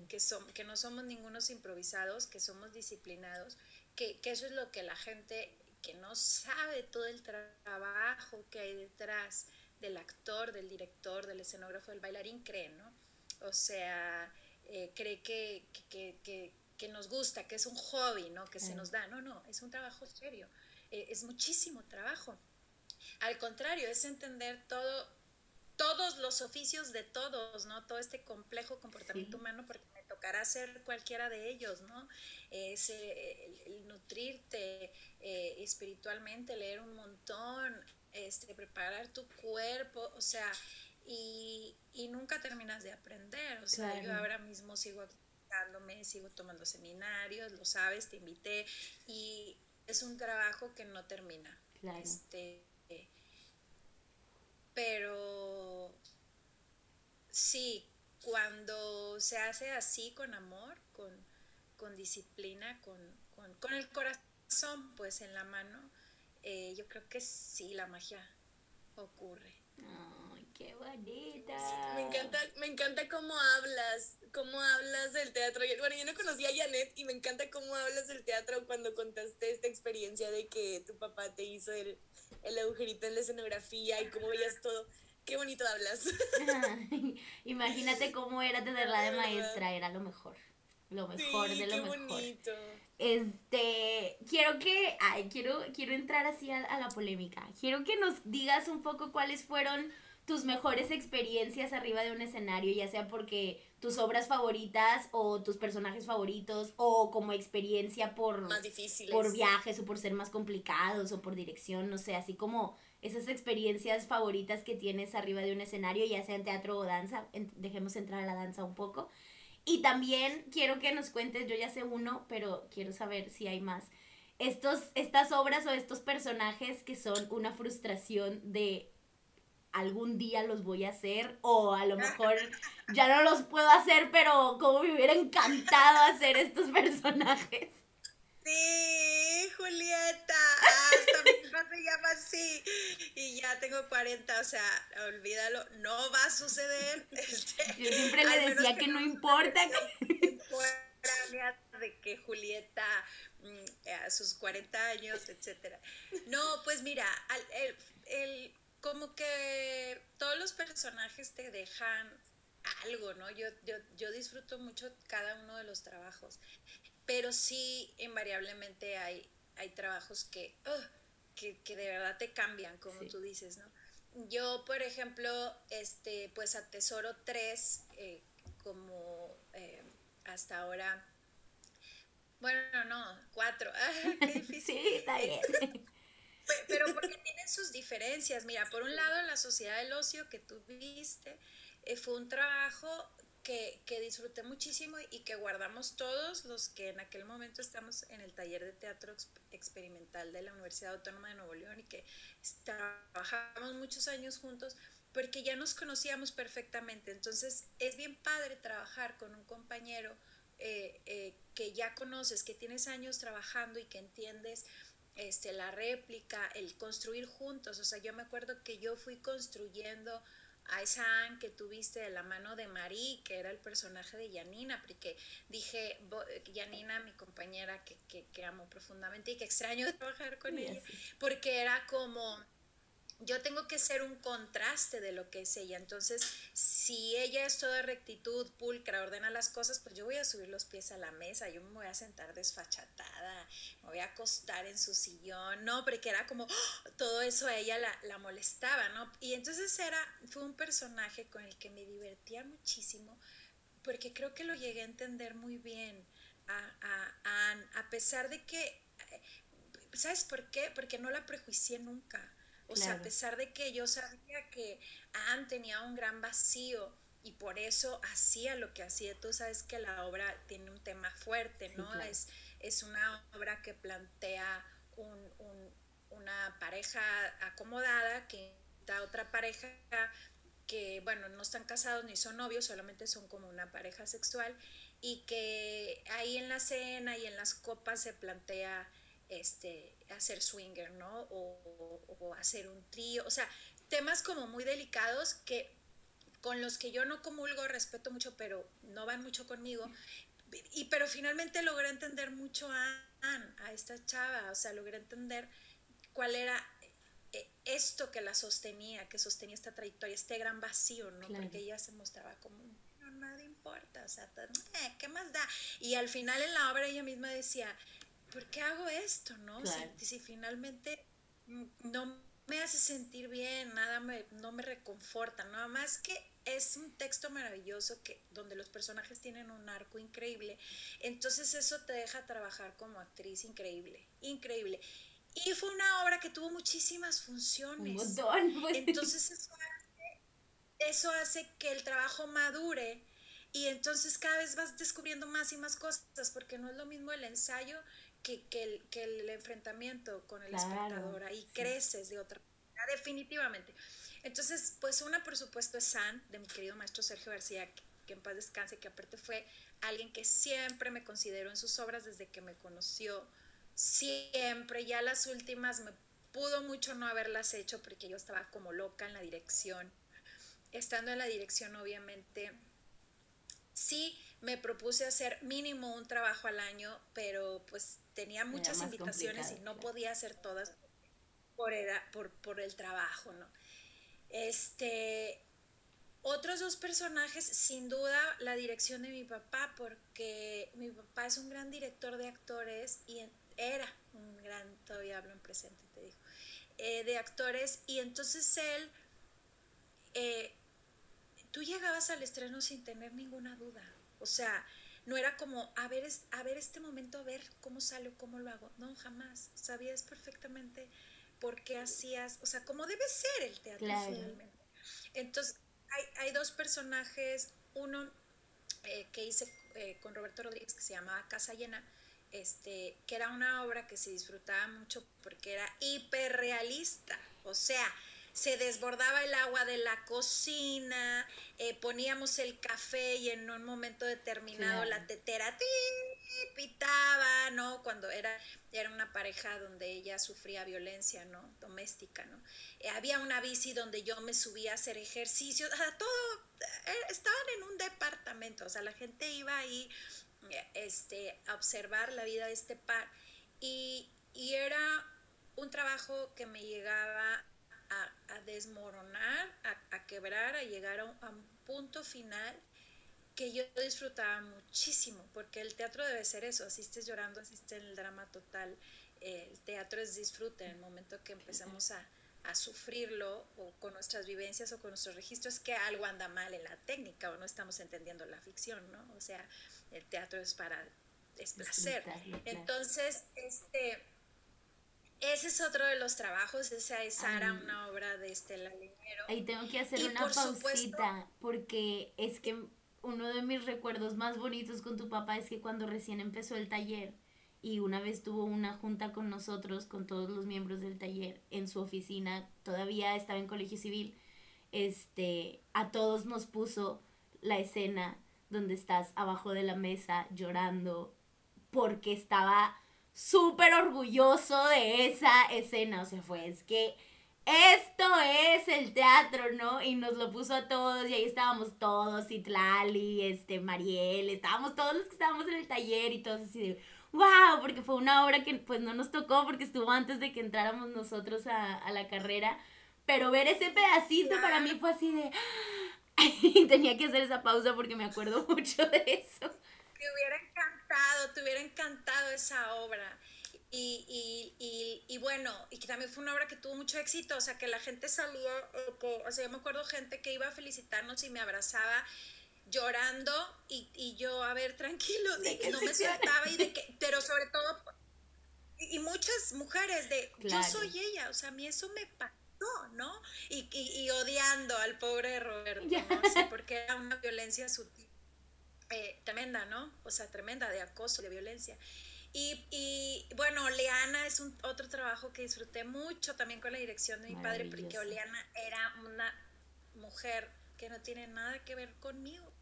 S2: que, son, que no somos ningunos improvisados, que somos disciplinados, que, que eso es lo que la gente que no sabe todo el trabajo que hay detrás del actor, del director, del escenógrafo, del bailarín, cree, ¿no? O sea, eh, cree que, que, que, que, nos gusta, que es un hobby, ¿no? Que se nos da. No, no, es un trabajo serio, eh, es muchísimo trabajo. Al contrario, es entender todo, todos los oficios de todos, ¿no? Todo este complejo comportamiento sí. humano, porque me tocará hacer cualquiera de ellos, ¿no? Es eh, el, el, nutrirte eh, espiritualmente, leer un montón, este, preparar tu cuerpo, o sea, y, y nunca terminas de aprender, o sea, claro. yo ahora mismo sigo actualizándome, sigo tomando seminarios, lo sabes, te invité, y es un trabajo que no termina.
S1: Claro.
S2: Este, pero sí, cuando se hace así con amor, con, con disciplina, con, con, con, el corazón pues en la mano, eh, yo creo que sí, la magia ocurre.
S1: Ay, qué bonita.
S3: Me encanta, me encanta cómo hablas, cómo hablas del teatro. Bueno, yo no conocía a Janet y me encanta cómo hablas del teatro cuando contaste esta experiencia de que tu papá te hizo el, el agujerito en la escenografía y cómo veías todo. Qué bonito hablas.
S1: Imagínate cómo era tenerla de maestra, era lo mejor. Lo mejor
S3: sí,
S1: de lo
S3: qué
S1: mejor.
S3: bonito.
S1: Este, quiero que, ay, quiero, quiero entrar así a, a la polémica. Quiero que nos digas un poco cuáles fueron tus mejores experiencias arriba de un escenario, ya sea porque tus obras favoritas o tus personajes favoritos o como experiencia por,
S3: Más difíciles.
S1: por viajes o por ser más complicados o por dirección, no sé, así como esas experiencias favoritas que tienes arriba de un escenario, ya sea en teatro o danza, en- dejemos entrar a la danza un poco. Y también quiero que nos cuentes, yo ya sé uno, pero quiero saber si hay más. Estos, estas obras o estos personajes que son una frustración de algún día los voy a hacer o a lo mejor ya no los puedo hacer, pero como me hubiera encantado hacer estos personajes.
S2: Sí, Julieta, hasta mi papá se llama así y ya tengo 40, o sea, olvídalo, no va a suceder. Este,
S1: Yo siempre le decía que no importa.
S2: fuera de que Julieta mm, a sus 40 años, etcétera. No, pues mira, el, el- como que todos los personajes te dejan algo, ¿no? Yo, yo, yo disfruto mucho cada uno de los trabajos, pero sí invariablemente hay, hay trabajos que, que, que de verdad te cambian, como
S1: Sí.
S2: tú dices, ¿no? Yo, por ejemplo, este, pues atesoro tres eh, como eh, hasta ahora. Bueno, no, cuatro. Ah, qué difícil.
S1: Sí, está bien.
S2: Pe- Pero porque tienen sus diferencias. Mira, por un lado, la Sociedad del Ocio que tú viste eh, fue un trabajo que, que disfruté muchísimo y que guardamos todos los que en aquel momento estamos en el taller de teatro ex- experimental de la Universidad Autónoma de Nuevo León y que trabajamos muchos años juntos porque ya nos conocíamos perfectamente. Entonces es bien padre trabajar con un compañero eh, eh, que ya conoces, que tienes años trabajando y que entiendes este, la réplica, el construir juntos. O sea, yo me acuerdo que yo fui construyendo a esa Anne que tuviste de la mano de Marí, que era el personaje de Yanina, porque dije, Yanina, mi compañera que, que, que amo profundamente y que extraño trabajar con
S1: Sí,
S2: ella, porque era como yo tengo que ser un contraste de lo que es ella. Entonces, si ella es toda rectitud, pulcra, ordena las cosas, pues yo voy a subir los pies a la mesa, yo me voy a sentar desfachatada, me voy a acostar en su sillón, no, porque era como ¡oh! todo eso a ella la, molestaba, ¿no? Y entonces era, fue un personaje con el que me divertía muchísimo, porque creo que lo llegué a entender muy bien a, a, a, a pesar de que, eh, ¿sabes por qué? Porque no la prejuicié nunca o sea, a pesar de que yo sabía que Anne tenía un gran vacío y por eso hacía lo que hacía, tú sabes que la obra tiene un tema fuerte, ¿no? es, es una obra que plantea una pareja acomodada que da otra pareja que, bueno, no están casados ni son novios, solamente son como una pareja sexual y que ahí en la cena y en las copas se plantea este, hacer swinger, ¿no? O, hacer un trío, o sea, temas como muy delicados que con los que yo no comulgo, respeto mucho, pero no van mucho conmigo. Y pero finalmente logré entender mucho a a esta chava, o sea, logré entender cuál era eh, esto que la sostenía, que sostenía esta trayectoria, este gran vacío, ¿no? Porque ella se mostraba como, no, nada importa, o sea, eh, ¿qué más da? Y al final en la obra ella misma decía, ¿por qué hago esto? ¿no? Si, finalmente no me hace sentir bien, nada me, no me reconforta, nada más que es un texto maravilloso que, donde los personajes tienen un arco increíble, entonces eso te deja trabajar como actriz increíble, increíble. Y fue una obra que tuvo muchísimas funciones. Un montón. Pues. Entonces eso hace, eso hace que el trabajo madure y entonces cada vez vas descubriendo más y más cosas, porque no es lo mismo el ensayo que, el, que el, enfrentamiento con el espectador, ahí creces de otra manera, definitivamente. Entonces, pues una por supuesto es San, de mi querido maestro Sergio García, que, en paz descanse, que aparte fue alguien que siempre me consideró en sus obras desde que me conoció, siempre, ya las últimas me pudo mucho no haberlas hecho porque yo estaba como loca en la dirección. Estando en la dirección, obviamente, sí me propuse hacer mínimo un trabajo al año, pero pues tenía muchas invitaciones y no podía hacer todas por, por, por, el trabajo, ¿no? Este, otros dos personajes, sin duda, la dirección de mi papá, porque mi papá es un gran director de actores y era un gran, todavía hablo en presente, te digo, eh, de actores, y entonces él, eh, tú llegabas al estreno sin tener ninguna duda, o sea, no era como, a ver, a ver este momento, a ver cómo sale cómo lo hago. No, jamás. Sabías perfectamente por qué hacías, o sea, cómo debe ser el teatro finalmente. Entonces, hay, hay, dos personajes, uno eh, que hice eh, con Roberto Rodríguez que se llamaba Casa Llena, este, que era una obra que se disfrutaba mucho porque era hiperrealista, o sea, se desbordaba el agua de la cocina, eh, poníamos el café y en un momento determinado la tetera pitaba, ¿no? Cuando era, era una pareja donde ella sufría violencia, ¿no? Doméstica, ¿no? Eh, había una bici donde yo me subía a hacer ejercicio, o sea, todo, eh, estaban en un departamento, o sea, la gente iba ahí este, a observar la vida de este par y, y era un trabajo que me llegaba a, desmoronar, a, quebrar, a llegar a un, punto final que yo disfrutaba muchísimo, porque el teatro debe ser eso, asistes llorando, asistes en el drama total, el teatro es disfrute, en el momento que empezamos a, a sufrirlo o con nuestras vivencias o con nuestros registros, que algo anda mal en la técnica o no estamos entendiendo la ficción, ¿no? O sea, el teatro es para, es placer. Entonces, este ese es otro de los trabajos, esa es Sara, una obra de Estela Leñero.
S1: Ahí tengo que hacer una pausita, porque es que uno de mis recuerdos más bonitos con tu papá es que cuando recién empezó el taller y una vez tuvo una junta con nosotros, con todos los miembros del taller, en su oficina, todavía estaba en colegio civil, este, a todos nos puso la escena donde estás abajo de la mesa llorando porque estaba súper orgulloso de esa escena. O sea, fue, es que esto es el teatro, ¿no? Y nos lo puso a todos y ahí estábamos todos, Itlali, este, Mariel, estábamos todos los que estábamos en el taller y todos así de, wow, porque fue una obra que pues no nos tocó porque estuvo antes de que entráramos nosotros a, a la carrera, pero ver ese pedacito para mí fue así de... Tenía que hacer esa pausa porque me acuerdo mucho de eso.
S2: Hubiera encantado, te hubiera encantado esa obra. Y, y, y, y, bueno, y que también fue una obra que tuvo mucho éxito, o sea, que la gente salía, eh, que, o sea, yo me acuerdo gente que iba a felicitarnos y me abrazaba llorando y, y yo, a ver, tranquilo, de que no me soltaba y de que, pero sobre todo, y, muchas mujeres de, yo soy ella, o sea, a mí eso me pasó, ¿no? Y, y, odiando al pobre Roberto, ¿no? porque era una violencia sutil, eh, tremenda, ¿no? O sea, tremenda de acoso, de violencia. Y, y, bueno, Oleana es un otro trabajo que disfruté mucho también con la dirección de mi padre, porque Oleana era una mujer que no tiene nada que ver conmigo.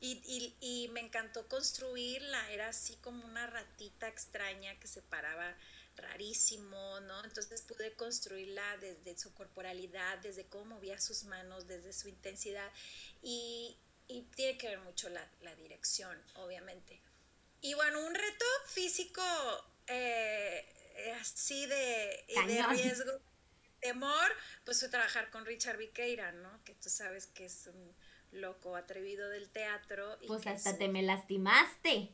S2: Y, y, y, me encantó construirla, era así como una ratita extraña que se paraba rarísimo, ¿no? Entonces pude construirla desde su corporalidad, desde cómo movía sus manos, desde su intensidad. Y, y tiene que ver mucho la, la dirección, obviamente. Y bueno, un reto físico eh, así de, de riesgo, temor, pues fue trabajar con Richard Viqueira, ¿no? Que tú sabes que es un loco atrevido del teatro.
S1: Y pues hasta te me lastimaste.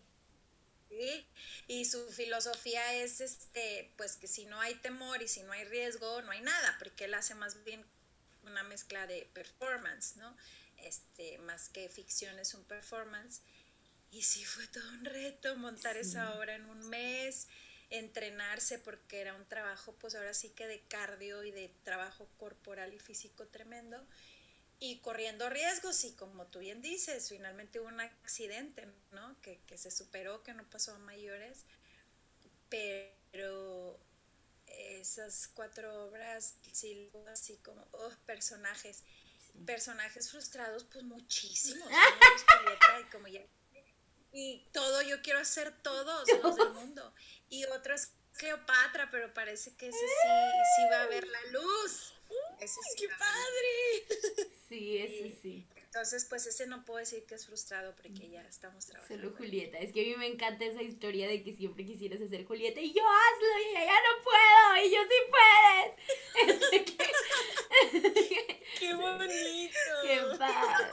S2: Sí, y su filosofía es este, pues que si no hay temor y si no hay riesgo, no hay nada, porque él hace más bien una mezcla de performance, ¿no? Este, más que ficción es un performance. Y sí fue todo un reto montar esa obra en un mes, entrenarse porque era un trabajo pues ahora sí que de cardio y de trabajo corporal y físico tremendo y corriendo riesgos y como tú bien dices, finalmente hubo un accidente, ¿no? Que, que se superó, que no pasó a mayores, pero esas cuatro obras, sí, así como oh, personajes, personajes frustrados, pues muchísimos, y como ya y todo, yo quiero hacer todos los del mundo. Y otro es Cleopatra, pero parece que ese sí, sí va a ver la luz.
S3: Ese ¡Qué padre!
S1: Sí, ese sí.
S2: Entonces, pues ese no puedo decir que es frustrado porque ya estamos trabajando.
S1: Solo Julieta. Es que a mí me encanta esa historia de que siempre quisieras hacer Julieta y yo hazlo y ella no puedo y yo sí
S3: puedes. ¡Qué bonito!
S1: ¡Qué padre!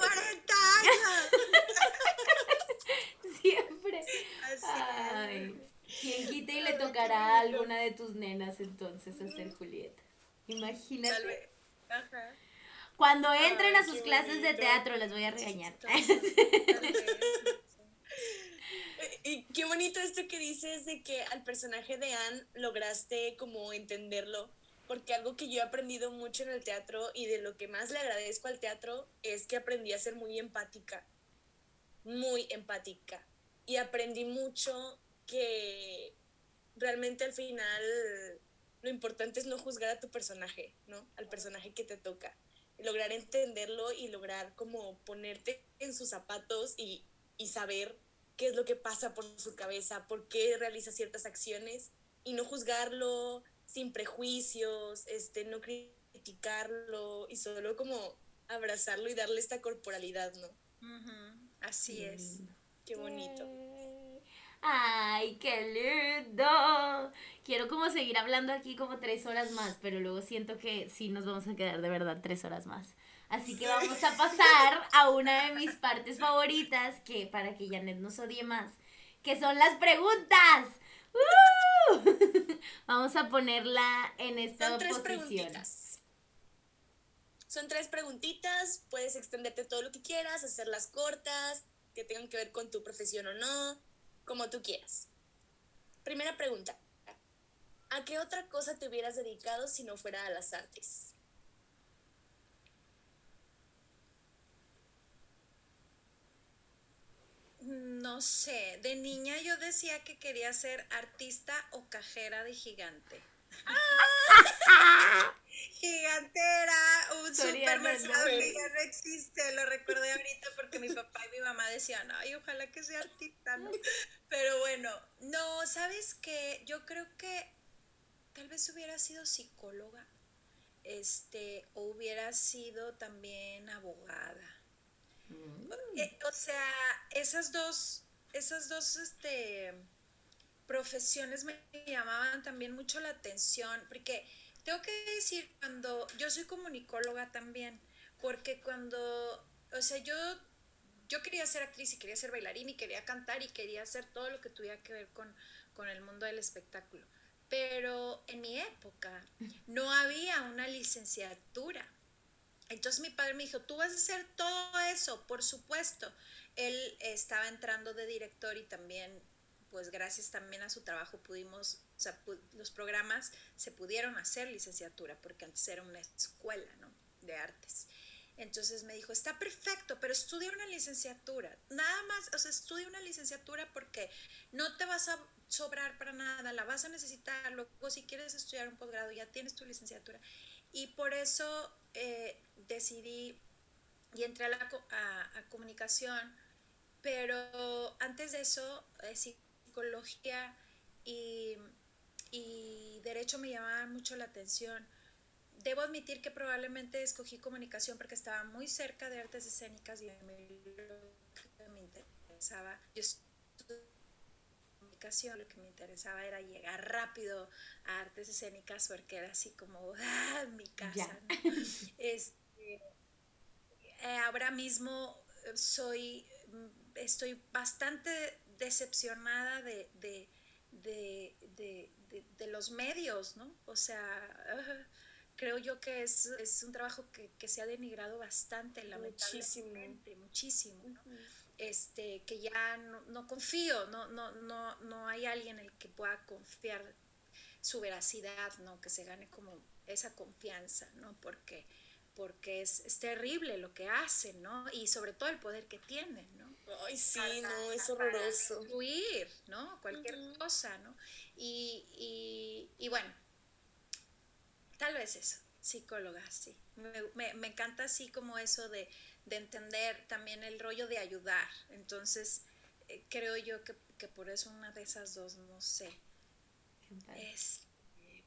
S1: siempre. Ay, quien quite y le tocará a alguna de tus nenas entonces hacer Julieta. Imagínate. Cuando entren a sus clases de teatro les voy a regañar.
S3: Y qué bonito esto que dices de que al personaje de Anne lograste como entenderlo, porque algo que yo he aprendido mucho en el teatro y de lo que más le agradezco al teatro es que aprendí a ser muy empática, muy empática y aprendí mucho que realmente al final lo importante es no juzgar a tu personaje, ¿no? Al personaje que te toca. Lograr entenderlo y lograr como ponerte en sus zapatos y, y saber qué es lo que pasa por su cabeza, por qué realiza ciertas acciones y no juzgarlo sin prejuicios, este, no criticarlo y solo como abrazarlo y darle esta corporalidad, ¿no?
S2: Así es.
S3: Qué bonito.
S1: Ay, qué lindo. Quiero como seguir hablando aquí como tres horas más, pero luego siento que sí nos vamos a quedar de verdad tres horas más. Así que vamos a pasar a una de mis partes favoritas, que para que Janet nos odie más, que son las preguntas. ¡Uh! Vamos a ponerla en esta son tres Preguntitas.
S3: Son tres preguntitas, puedes extenderte todo lo que quieras, hacerlas cortas, que tengan que ver con tu profesión o no, como tú quieras. Primera pregunta. ¿A qué otra cosa te hubieras dedicado si no fuera a las artes?
S2: No sé, de niña yo decía que quería ser artista o cajera de gigante. Gigantera, un supermercado que ya no existe, lo recuerdo ahorita porque mi papá y mi mamá decían, ay, ojalá que sea artista, ¿no? Pero bueno, no, ¿sabes qué? Yo creo que tal vez hubiera sido psicóloga, este, o hubiera sido también abogada. Mm. Eh, o sea, esas dos, esas dos, este profesiones me llamaban también mucho la atención, porque tengo que decir, cuando yo soy comunicóloga también, porque cuando, o sea, yo, yo quería ser actriz y quería ser bailarina y quería cantar y quería hacer todo lo que tuviera que ver con, con el mundo del espectáculo. Pero en mi época no había una licenciatura. Entonces mi padre me dijo, tú vas a hacer todo eso, por supuesto. Él estaba entrando de director y también, pues gracias también a su trabajo pudimos, o sea, los programas se pudieron hacer licenciatura, porque antes era una escuela. De artes. Entonces me dijo, está perfecto, pero estudia una licenciatura. Nada más, o sea, estudia una licenciatura porque no te vas a sobrar para nada, la vas a necesitar. Luego, si quieres estudiar un posgrado, ya tienes tu licenciatura. Y por eso eh, decidí y entré a, la, comunicación, pero antes de eso, eh, psicología y, y derecho me llamaban mucho la atención debo admitir que probablemente escogí comunicación porque estaba muy cerca de artes escénicas y me interesaba, yo comunicación, lo que me interesaba era llegar rápido a artes escénicas porque era así como, ah, mi casa. Este, eh, ahora mismo soy, estoy bastante decepcionada de, de, de, de los medios, ¿no? O sea, creo yo que es, es un trabajo que, que, se ha denigrado bastante, lamentablemente, muchísimo, muchísimo este, que ya no, no, confío, no, no, no, no hay alguien en el que pueda confiar su veracidad, ¿no? que se gane como esa confianza, ¿no? porque, porque es, es terrible lo que hacen, ¿no? y sobre todo el poder que tienen. ¿no?
S3: Ay, sí, no, es horroroso.
S2: Para ¿no? Cualquier cosa, ¿no? Y, y, y bueno, Tal vez eso, psicóloga, sí. Me, me, encanta así como eso de, de, entender también el rollo de ayudar. Entonces, eh, creo yo que, que, por eso una de esas dos, no sé. Es,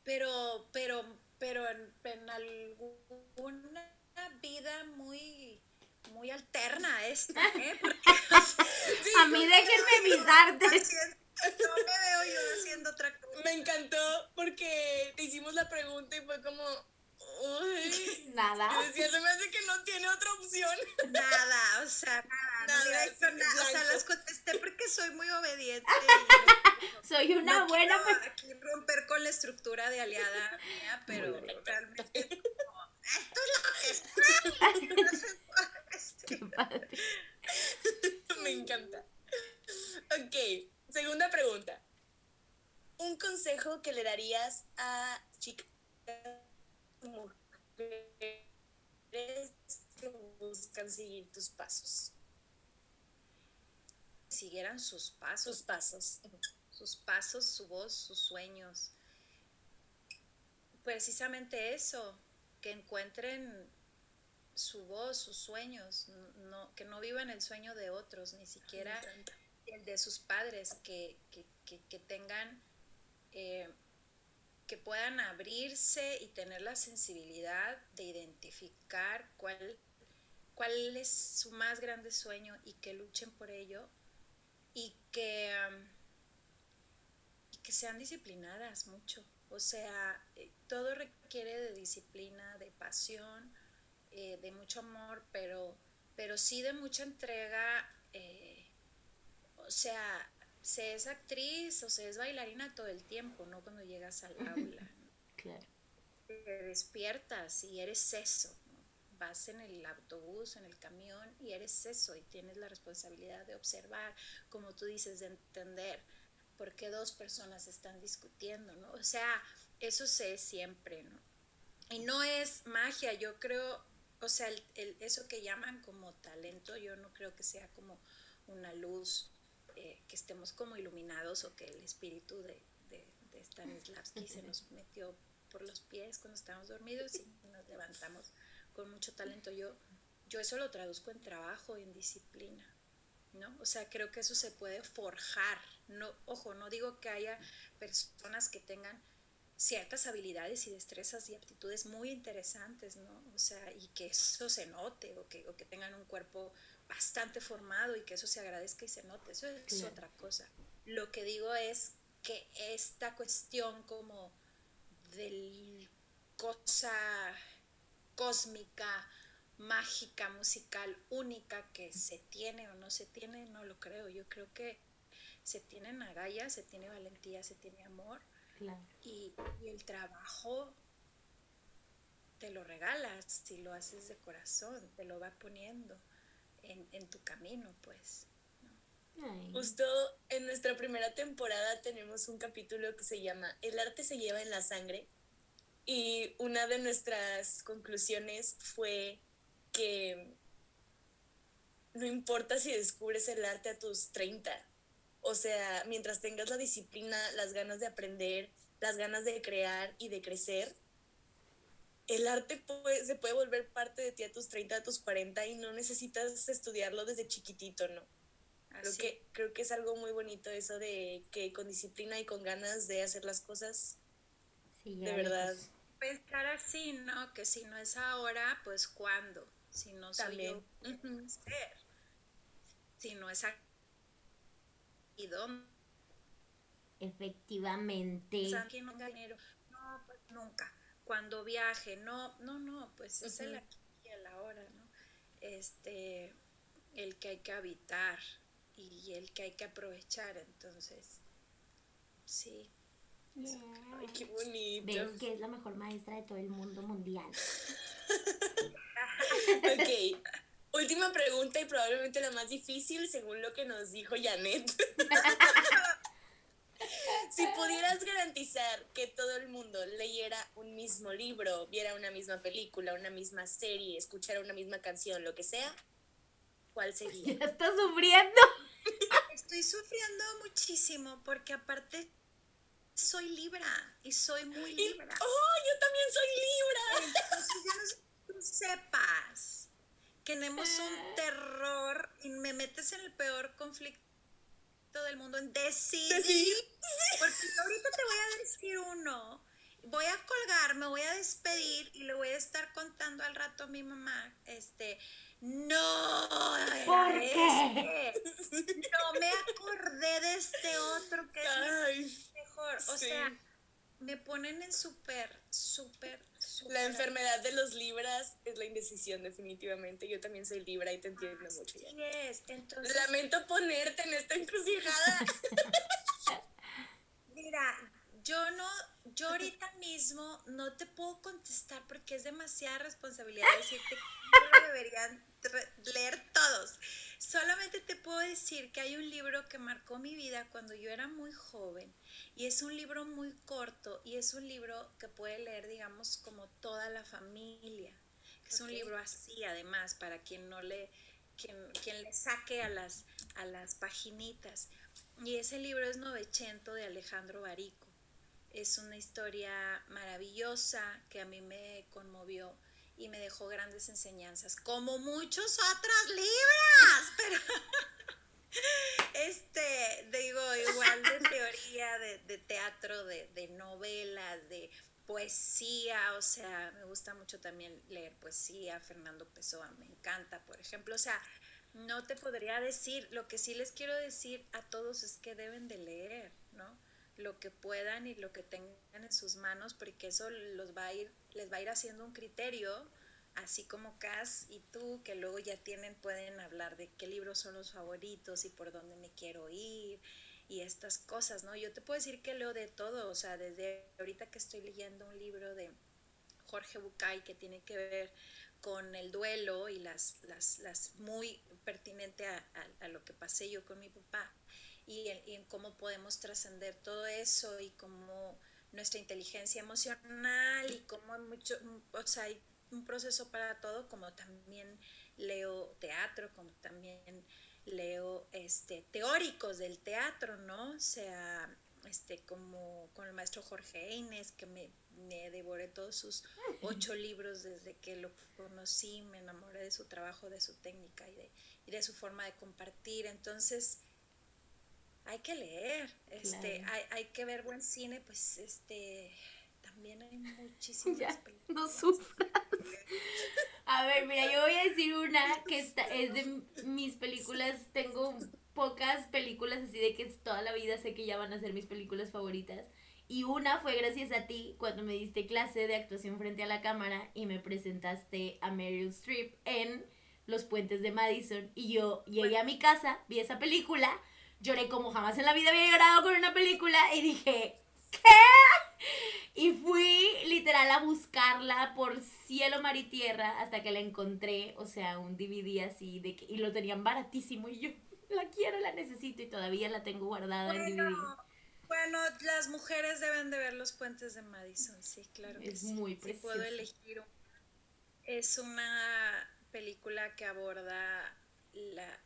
S2: pero, pero, pero en, en, alguna vida muy muy alterna esta, ¿eh?
S1: a mí déjenme avisarte.
S2: No me veo yo haciendo otra cosa.
S3: Me encantó porque te hicimos la pregunta y fue como. Uy.
S1: Nada.
S3: Y decía, se me hace que no tiene otra opción.
S2: Nada, o sea, nada. nada, nada. O sea, las contesté porque soy muy obediente.
S1: soy una buena.
S2: Quiero aquí romper con la estructura de aliada mía, pero realmente. esto es lo que
S3: es. Me encanta. Ok. Segunda pregunta. Un consejo que le darías a chicas mujeres que buscan seguir tus pasos.
S2: Siguieran sus pasos.
S3: Sus pasos.
S2: Sus pasos, su voz, sus sueños. Precisamente eso, que encuentren su voz, sus sueños, no, que no vivan el sueño de otros, ni siquiera el de sus padres, que, tengan, eh, que puedan abrirse y tener la sensibilidad de identificar cuál, cuál es su más grande sueño y que luchen por ello y que, um, y que sean disciplinadas mucho. O sea, eh, todo requiere de disciplina, de pasión, eh, de mucho amor, pero, pero sí de mucha entrega o sea, se es actriz o se es bailarina todo el tiempo, no cuando llegas al aula.
S1: Claro.
S2: Te despiertas y eres eso. Vas en el autobús, en el camión y eres eso y tienes la responsabilidad de observar, como tú dices, de entender por qué dos personas están discutiendo, ¿no? O sea, eso sé siempre, ¿no? Y no es magia, yo creo, o sea, eso que llaman como talento, yo no creo que sea como una luz eh, que estemos como iluminados o que el espíritu de, de, de Stanislavski se nos metió por los pies cuando estábamos dormidos y nos levantamos con mucho talento. Yo, yo eso lo traduzco en trabajo, en disciplina, ¿no? O sea, creo que eso se puede forjar. No, ojo, no digo que haya personas que tengan ciertas habilidades y destrezas y aptitudes muy interesantes, ¿no? O sea, y que eso se note o que, o que tengan un cuerpo bastante formado y que eso se agradezca y se note, eso es otra cosa. Lo que digo es que esta cuestión como del cosa cósmica, mágica, musical, única que se tiene o no se tiene, no lo creo. Yo creo que se tiene agallas, se tiene valentía, se tiene amor. Y, el trabajo te lo regalas si lo haces de corazón, te lo va poniendo en, tu camino, pues.
S3: Justo en nuestra primera temporada tenemos un capítulo que se llama El arte se lleva en la sangre y una de nuestras conclusiones fue que no importa si descubres el arte a tus 30, o sea, mientras tengas la disciplina, las ganas de aprender, las ganas de crear y de crecer, el arte se puede volver parte de ti a tus 30, a tus 40 y no necesitas estudiarlo desde chiquitito, ¿no? Creo que, creo que es algo muy bonito eso de que con disciplina y con ganas de hacer las cosas, de verdad.
S2: Pensar así, ¿no? Que si no es ahora, pues ¿cuándo? Si no soy yo, ser? Si no es aquí, ¿y dónde?
S1: Efectivamente.
S2: no dinero. No, pues nunca. Cuando viaje, no, no, no, pues es el aquí y el ahora, ¿no? Este, el que hay que habitar, y el que hay que aprovechar. Entonces, sí.
S3: Ay, qué bonito.
S1: Ves que es la mejor maestra de todo el mundo mundial.
S3: ok. Última pregunta y probablemente la más difícil según lo que nos dijo Janet. si pudieras garantizar que todo el mundo leyera un mismo libro, viera una misma película, una misma serie, escuchara una misma canción, lo que sea, ¿cuál sería?
S1: Ya está sufriendo.
S2: Estoy sufriendo muchísimo porque aparte soy Libra y soy muy Libra.
S3: ¡Oh, yo también soy Libra!
S2: Entonces ya no tú sepas tenemos un ah. terror y me metes en el peor conflicto del mundo en decidir. Porque ahorita te voy a decir uno. Voy a colgar, me voy a despedir y le voy a estar contando al rato a mi mamá, este, no,
S1: ¿por qué?
S2: No me acordé de este otro que es mejor. O sea, me ponen en súper, súper,
S3: La enfermedad de los libras es la indecisión, definitivamente. Yo también soy libra y te entiendo mucho.
S2: Ya. Es. Entonces,
S3: Lamento ponerte en esta encrucijada.
S2: Mira, yo no, yo ahorita mismo no te puedo contestar porque es demasiada responsabilidad decirte que lo deberían leer todos. Te puedo decir que hay un libro que marcó mi vida cuando yo era muy joven y es un libro muy corto y es un libro que puede leer, digamos, como toda la familia. Es un libro así, además, para quien no le, quien, quien le saque a las, a las paginitas. Y ese libro es Novecento de Alejandro Barico. Es una historia maravillosa que a mí me conmovió y me dejó grandes enseñanzas, como muchos otros libros, pero este, digo, igual de teoría, de, teatro, de, de novelas, de poesía, o sea, me gusta mucho también leer poesía, Fernando Pessoa me encanta, por ejemplo, o sea, no te podría decir, lo que sí les quiero decir a todos es que deben de leer, ¿no? Lo que puedan y lo que tengan en sus manos, porque eso los va a ir, les va a ir haciendo un criterio, así como Cass y tú, que luego ya tienen, pueden hablar de qué libros son los favoritos y por dónde me quiero ir y estas cosas, ¿no? Yo te puedo decir que leo de todo, o sea, desde ahorita que estoy leyendo un libro de Jorge Bucay que tiene que ver con el duelo y las, las, las muy pertinente a lo que pasé yo con mi papá y en, cómo podemos trascender todo eso y cómo nuestra inteligencia emocional y cómo hay mucho, o sea, hay un proceso para todo, como también leo teatro, como también leo este, teóricos del teatro, ¿no? O sea, este, como con el maestro Jorge Eines, que me, me devoré todos sus ocho libros desde que lo conocí, me enamoré de su trabajo, de su técnica y de, y de su forma de compartir. Entonces, hay que leer, este, hay, hay, que ver buen cine, pues este también hay muchísimas películas.
S1: No sufras. A ver, mira, yo voy a decir una que está, es de mis películas, tengo pocas películas así de que toda la vida sé que ya van a ser mis películas favoritas. Y una fue gracias a ti cuando me diste clase de actuación frente a la cámara y me presentaste a Meryl Streep en Los Puentes de Madison. Y yo llegué a mi casa, vi esa película, lloré como jamás en la vida había llorado con una película y dije, ¿qué? Y fui literal a buscarla por cielo, mar y tierra hasta que la encontré, o sea, un DVD así, de que, y lo tenían baratísimo y yo la quiero, la necesito y todavía la tengo guardada en DVD.
S2: Bueno, las mujeres deben de ver los puentes de Madison, sí, claro.
S1: Es muy precioso.
S2: puedo elegir. Es una película que aborda la,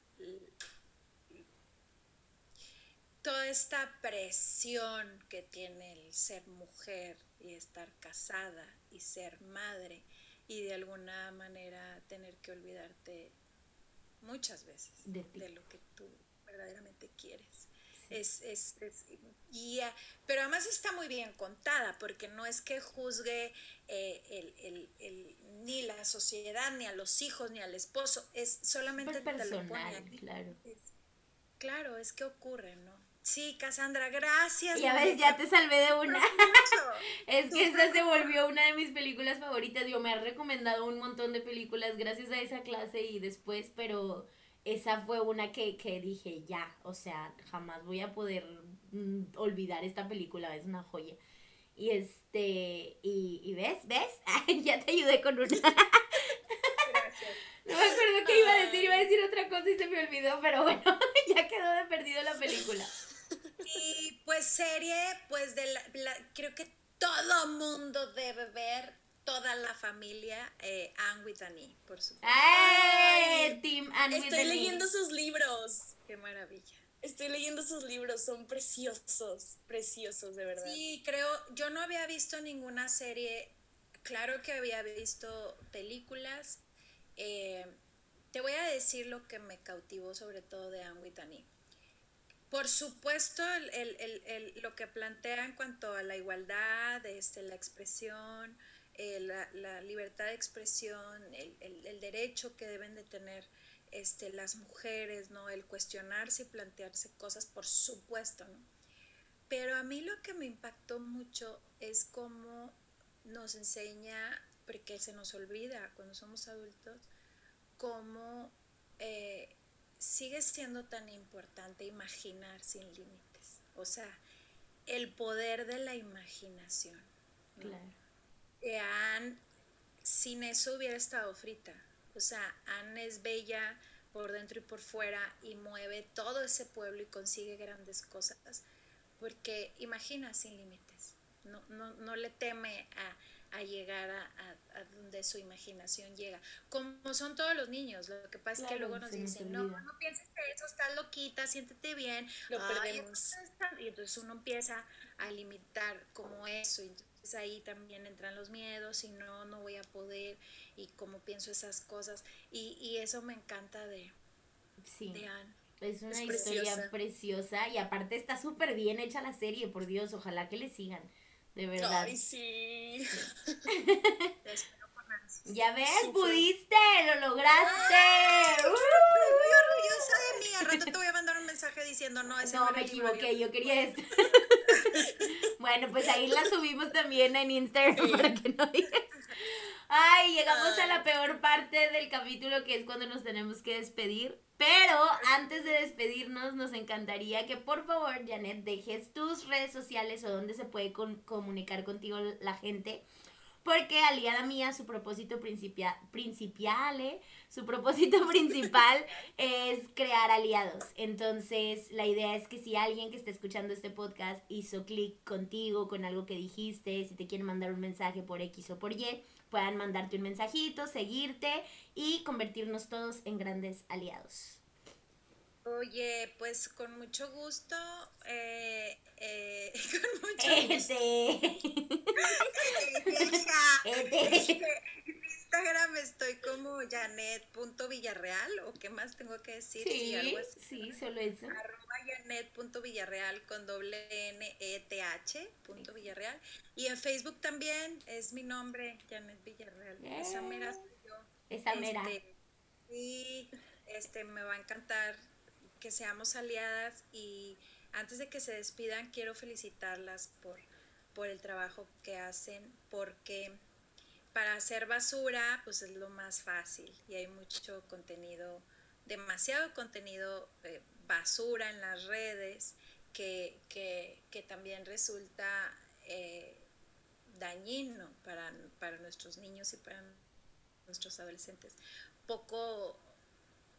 S2: toda esta presión que tiene el ser mujer y estar casada y ser madre y de alguna manera tener que olvidarte muchas veces de, lo que tú verdaderamente quieres. Es, es, es guía, pero además está muy bien contada, porque no es que juzgue eh, el, el, el, ni la sociedad, ni a los hijos, ni al esposo, es solamente
S1: personal, claro.
S2: claro, es que ocurre, ¿no? Sí, Cassandra, gracias.
S1: Ya ves, ya te salvé de una. es que esta se volvió una de mis películas favoritas. Yo me ha recomendado un montón de películas gracias a esa clase y después, pero esa fue una que, que dije, ya, o sea, jamás voy a poder mm, olvidar esta película, es una joya. Y este, y, y ves, ves, ya te ayudé con una. Gracias. No me acuerdo qué iba a decir, iba a decir otra cosa y se me olvidó, pero bueno, ya quedó de perdido la película.
S2: Y pues serie, pues de la, creo que todo mundo debe ver, toda la familia, eh, Anne with Annie, por supuesto.
S1: ¡Ay! Team Anne
S3: Estoy leyendo sus libros.
S2: Qué maravilla.
S3: Estoy leyendo sus libros, son preciosos, preciosos, de verdad.
S2: Sí, creo, yo no había visto ninguna serie, claro que había visto películas. Eh, te voy a decir lo que me cautivó sobre todo de Anne with Annie por supuesto, lo que plantea en cuanto a la igualdad, este, la expresión, eh, la, libertad de expresión, el, derecho que deben de tener este, las mujeres, ¿no? El cuestionarse y plantearse cosas, por supuesto, ¿no? Pero a mí lo que me impactó mucho es cómo nos enseña, porque se nos olvida cuando somos adultos, cómo eh, sigue siendo tan importante imaginar sin límites. O sea, el poder de la imaginación. Claro. Que Anne, sin eso hubiera estado frita. O sea, Anne es bella por dentro y por fuera y mueve todo ese pueblo y consigue grandes cosas. Porque imagina sin límites. No, no, no le teme a a llegar a, a, donde su imaginación llega. Como son todos los niños, lo que pasa es que luego nos dicen, no, no pienses que eso, estás loquita, siéntete bien.
S3: Lo perdemos.
S2: Y entonces uno empieza a limitar como eso. Y entonces ahí también entran los miedos y no, no voy a poder y cómo pienso esas cosas. Y, y eso me encanta de,
S1: sí. Es una historia preciosa y aparte está súper bien hecha la serie, por Dios, ojalá que le sigan de verdad.
S3: Ay, sí.
S1: ya ves, pudiste, lo lograste.
S2: Muy orgullosa de mí. Al rato te voy a mandar un mensaje diciendo, no, ese
S1: no, me equivoqué, yo quería esto. bueno, pues ahí la subimos también en Instagram para que no digas. Ay, llegamos a la peor parte del capítulo que es cuando nos tenemos que despedir. Pero antes de despedirnos, nos encantaría que por favor, Janet, dejes tus redes sociales o donde se puede comunicar contigo la gente. Porque aliada mía, su propósito principal, principal su propósito principal es crear aliados. Entonces, la idea es que si alguien que está escuchando este podcast hizo clic contigo, con algo que dijiste, si te quiere mandar un mensaje por X o por Y, puedan mandarte un mensajito, seguirte y convertirnos todos en grandes aliados.
S2: Oye, pues con mucho gusto, eh, eh, con mucho gusto. Instagram estoy como janet.villarreal o qué más tengo que decir.
S1: Sí, sí, solo eso.
S2: Arroba janet.villarreal con doble N E T H punto Villarreal. Y en Facebook también es mi nombre, Janet Villarreal. Esa mera soy yo.
S1: Esa mera.
S2: Este, y este me va a encantar que seamos aliadas y antes de que se despidan quiero felicitarlas por por el trabajo que hacen, porque para hacer basura, pues es lo más fácil y hay mucho contenido, demasiado contenido eh, basura en las redes que, también resulta eh, dañino para, para nuestros niños y para nuestros adolescentes. Poco,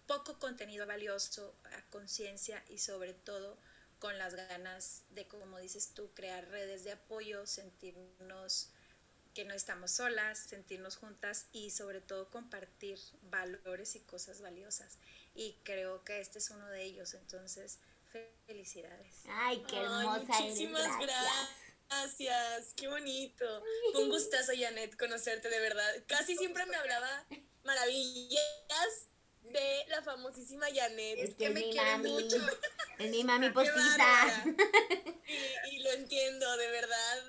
S2: poco contenido valioso a conciencia y sobre todo con las ganas de, como dices tú, crear redes de apoyo, sentirnos que no estamos solas, sentirnos juntas y sobre todo compartir valores y cosas valiosas. Y creo que este es uno de ellos, entonces felicidades.
S1: Ay, qué hermosa.
S3: muchísimas gracias. gracias. qué bonito. Fue un gustazo, Janet, conocerte de verdad. Casi siempre me hablaba maravillas de la famosísima Janet.
S1: Es que, me quiere mucho. Es mi mami postiza.
S3: Y, y, lo entiendo, de verdad.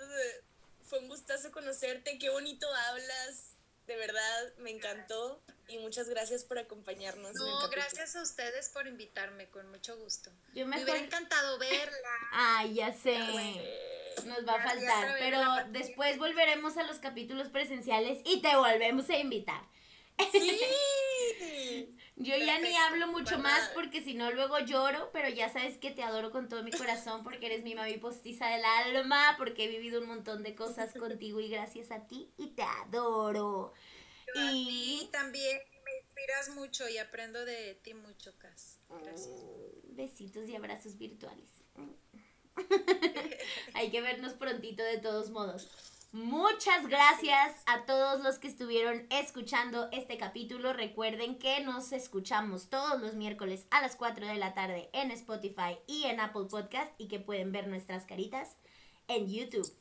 S3: Fue un gustazo conocerte. Qué bonito hablas. De verdad, me encantó. Y muchas gracias por acompañarnos.
S2: No, gracias a ustedes por invitarme, con mucho gusto. Yo me hubiera encantado verla.
S1: Ay, ya sé. Nos va a faltar. Pero después volveremos a los capítulos presenciales y te volvemos a invitar.
S3: Sí.
S1: Yo ya ni hablo mucho más porque si no luego lloro, pero ya sabes que te adoro con todo mi corazón porque eres mi mami postiza del alma, porque he vivido un montón de cosas contigo y gracias a ti y te adoro.
S2: y también me inspiras mucho y aprendo de ti mucho, Cas. Gracias. Mm,
S1: besitos y abrazos virtuales. Hay que vernos prontito de todos modos. Muchas gracias a todos los que estuvieron escuchando este capítulo. Recuerden que nos escuchamos todos los miércoles a las 4 de la tarde en Spotify y en Apple Podcast y que pueden ver nuestras caritas en YouTube.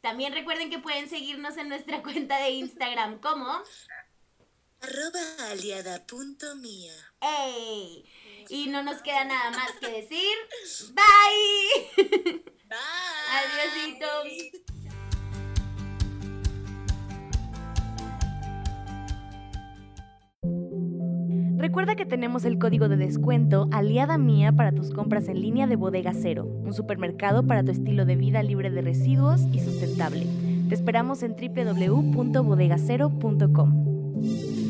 S1: También recuerden que pueden seguirnos en nuestra cuenta de Instagram como
S2: arroba aliada.mía.
S1: ¡Ey! Y no nos queda nada más que decir. Bye.
S3: Bye.
S1: Adiósito. Recuerda que tenemos el código de descuento Aliada Mía para tus compras en línea de Bodega Cero, un supermercado para tu estilo de vida libre de residuos y sustentable. Te esperamos en www.bodegacero.com.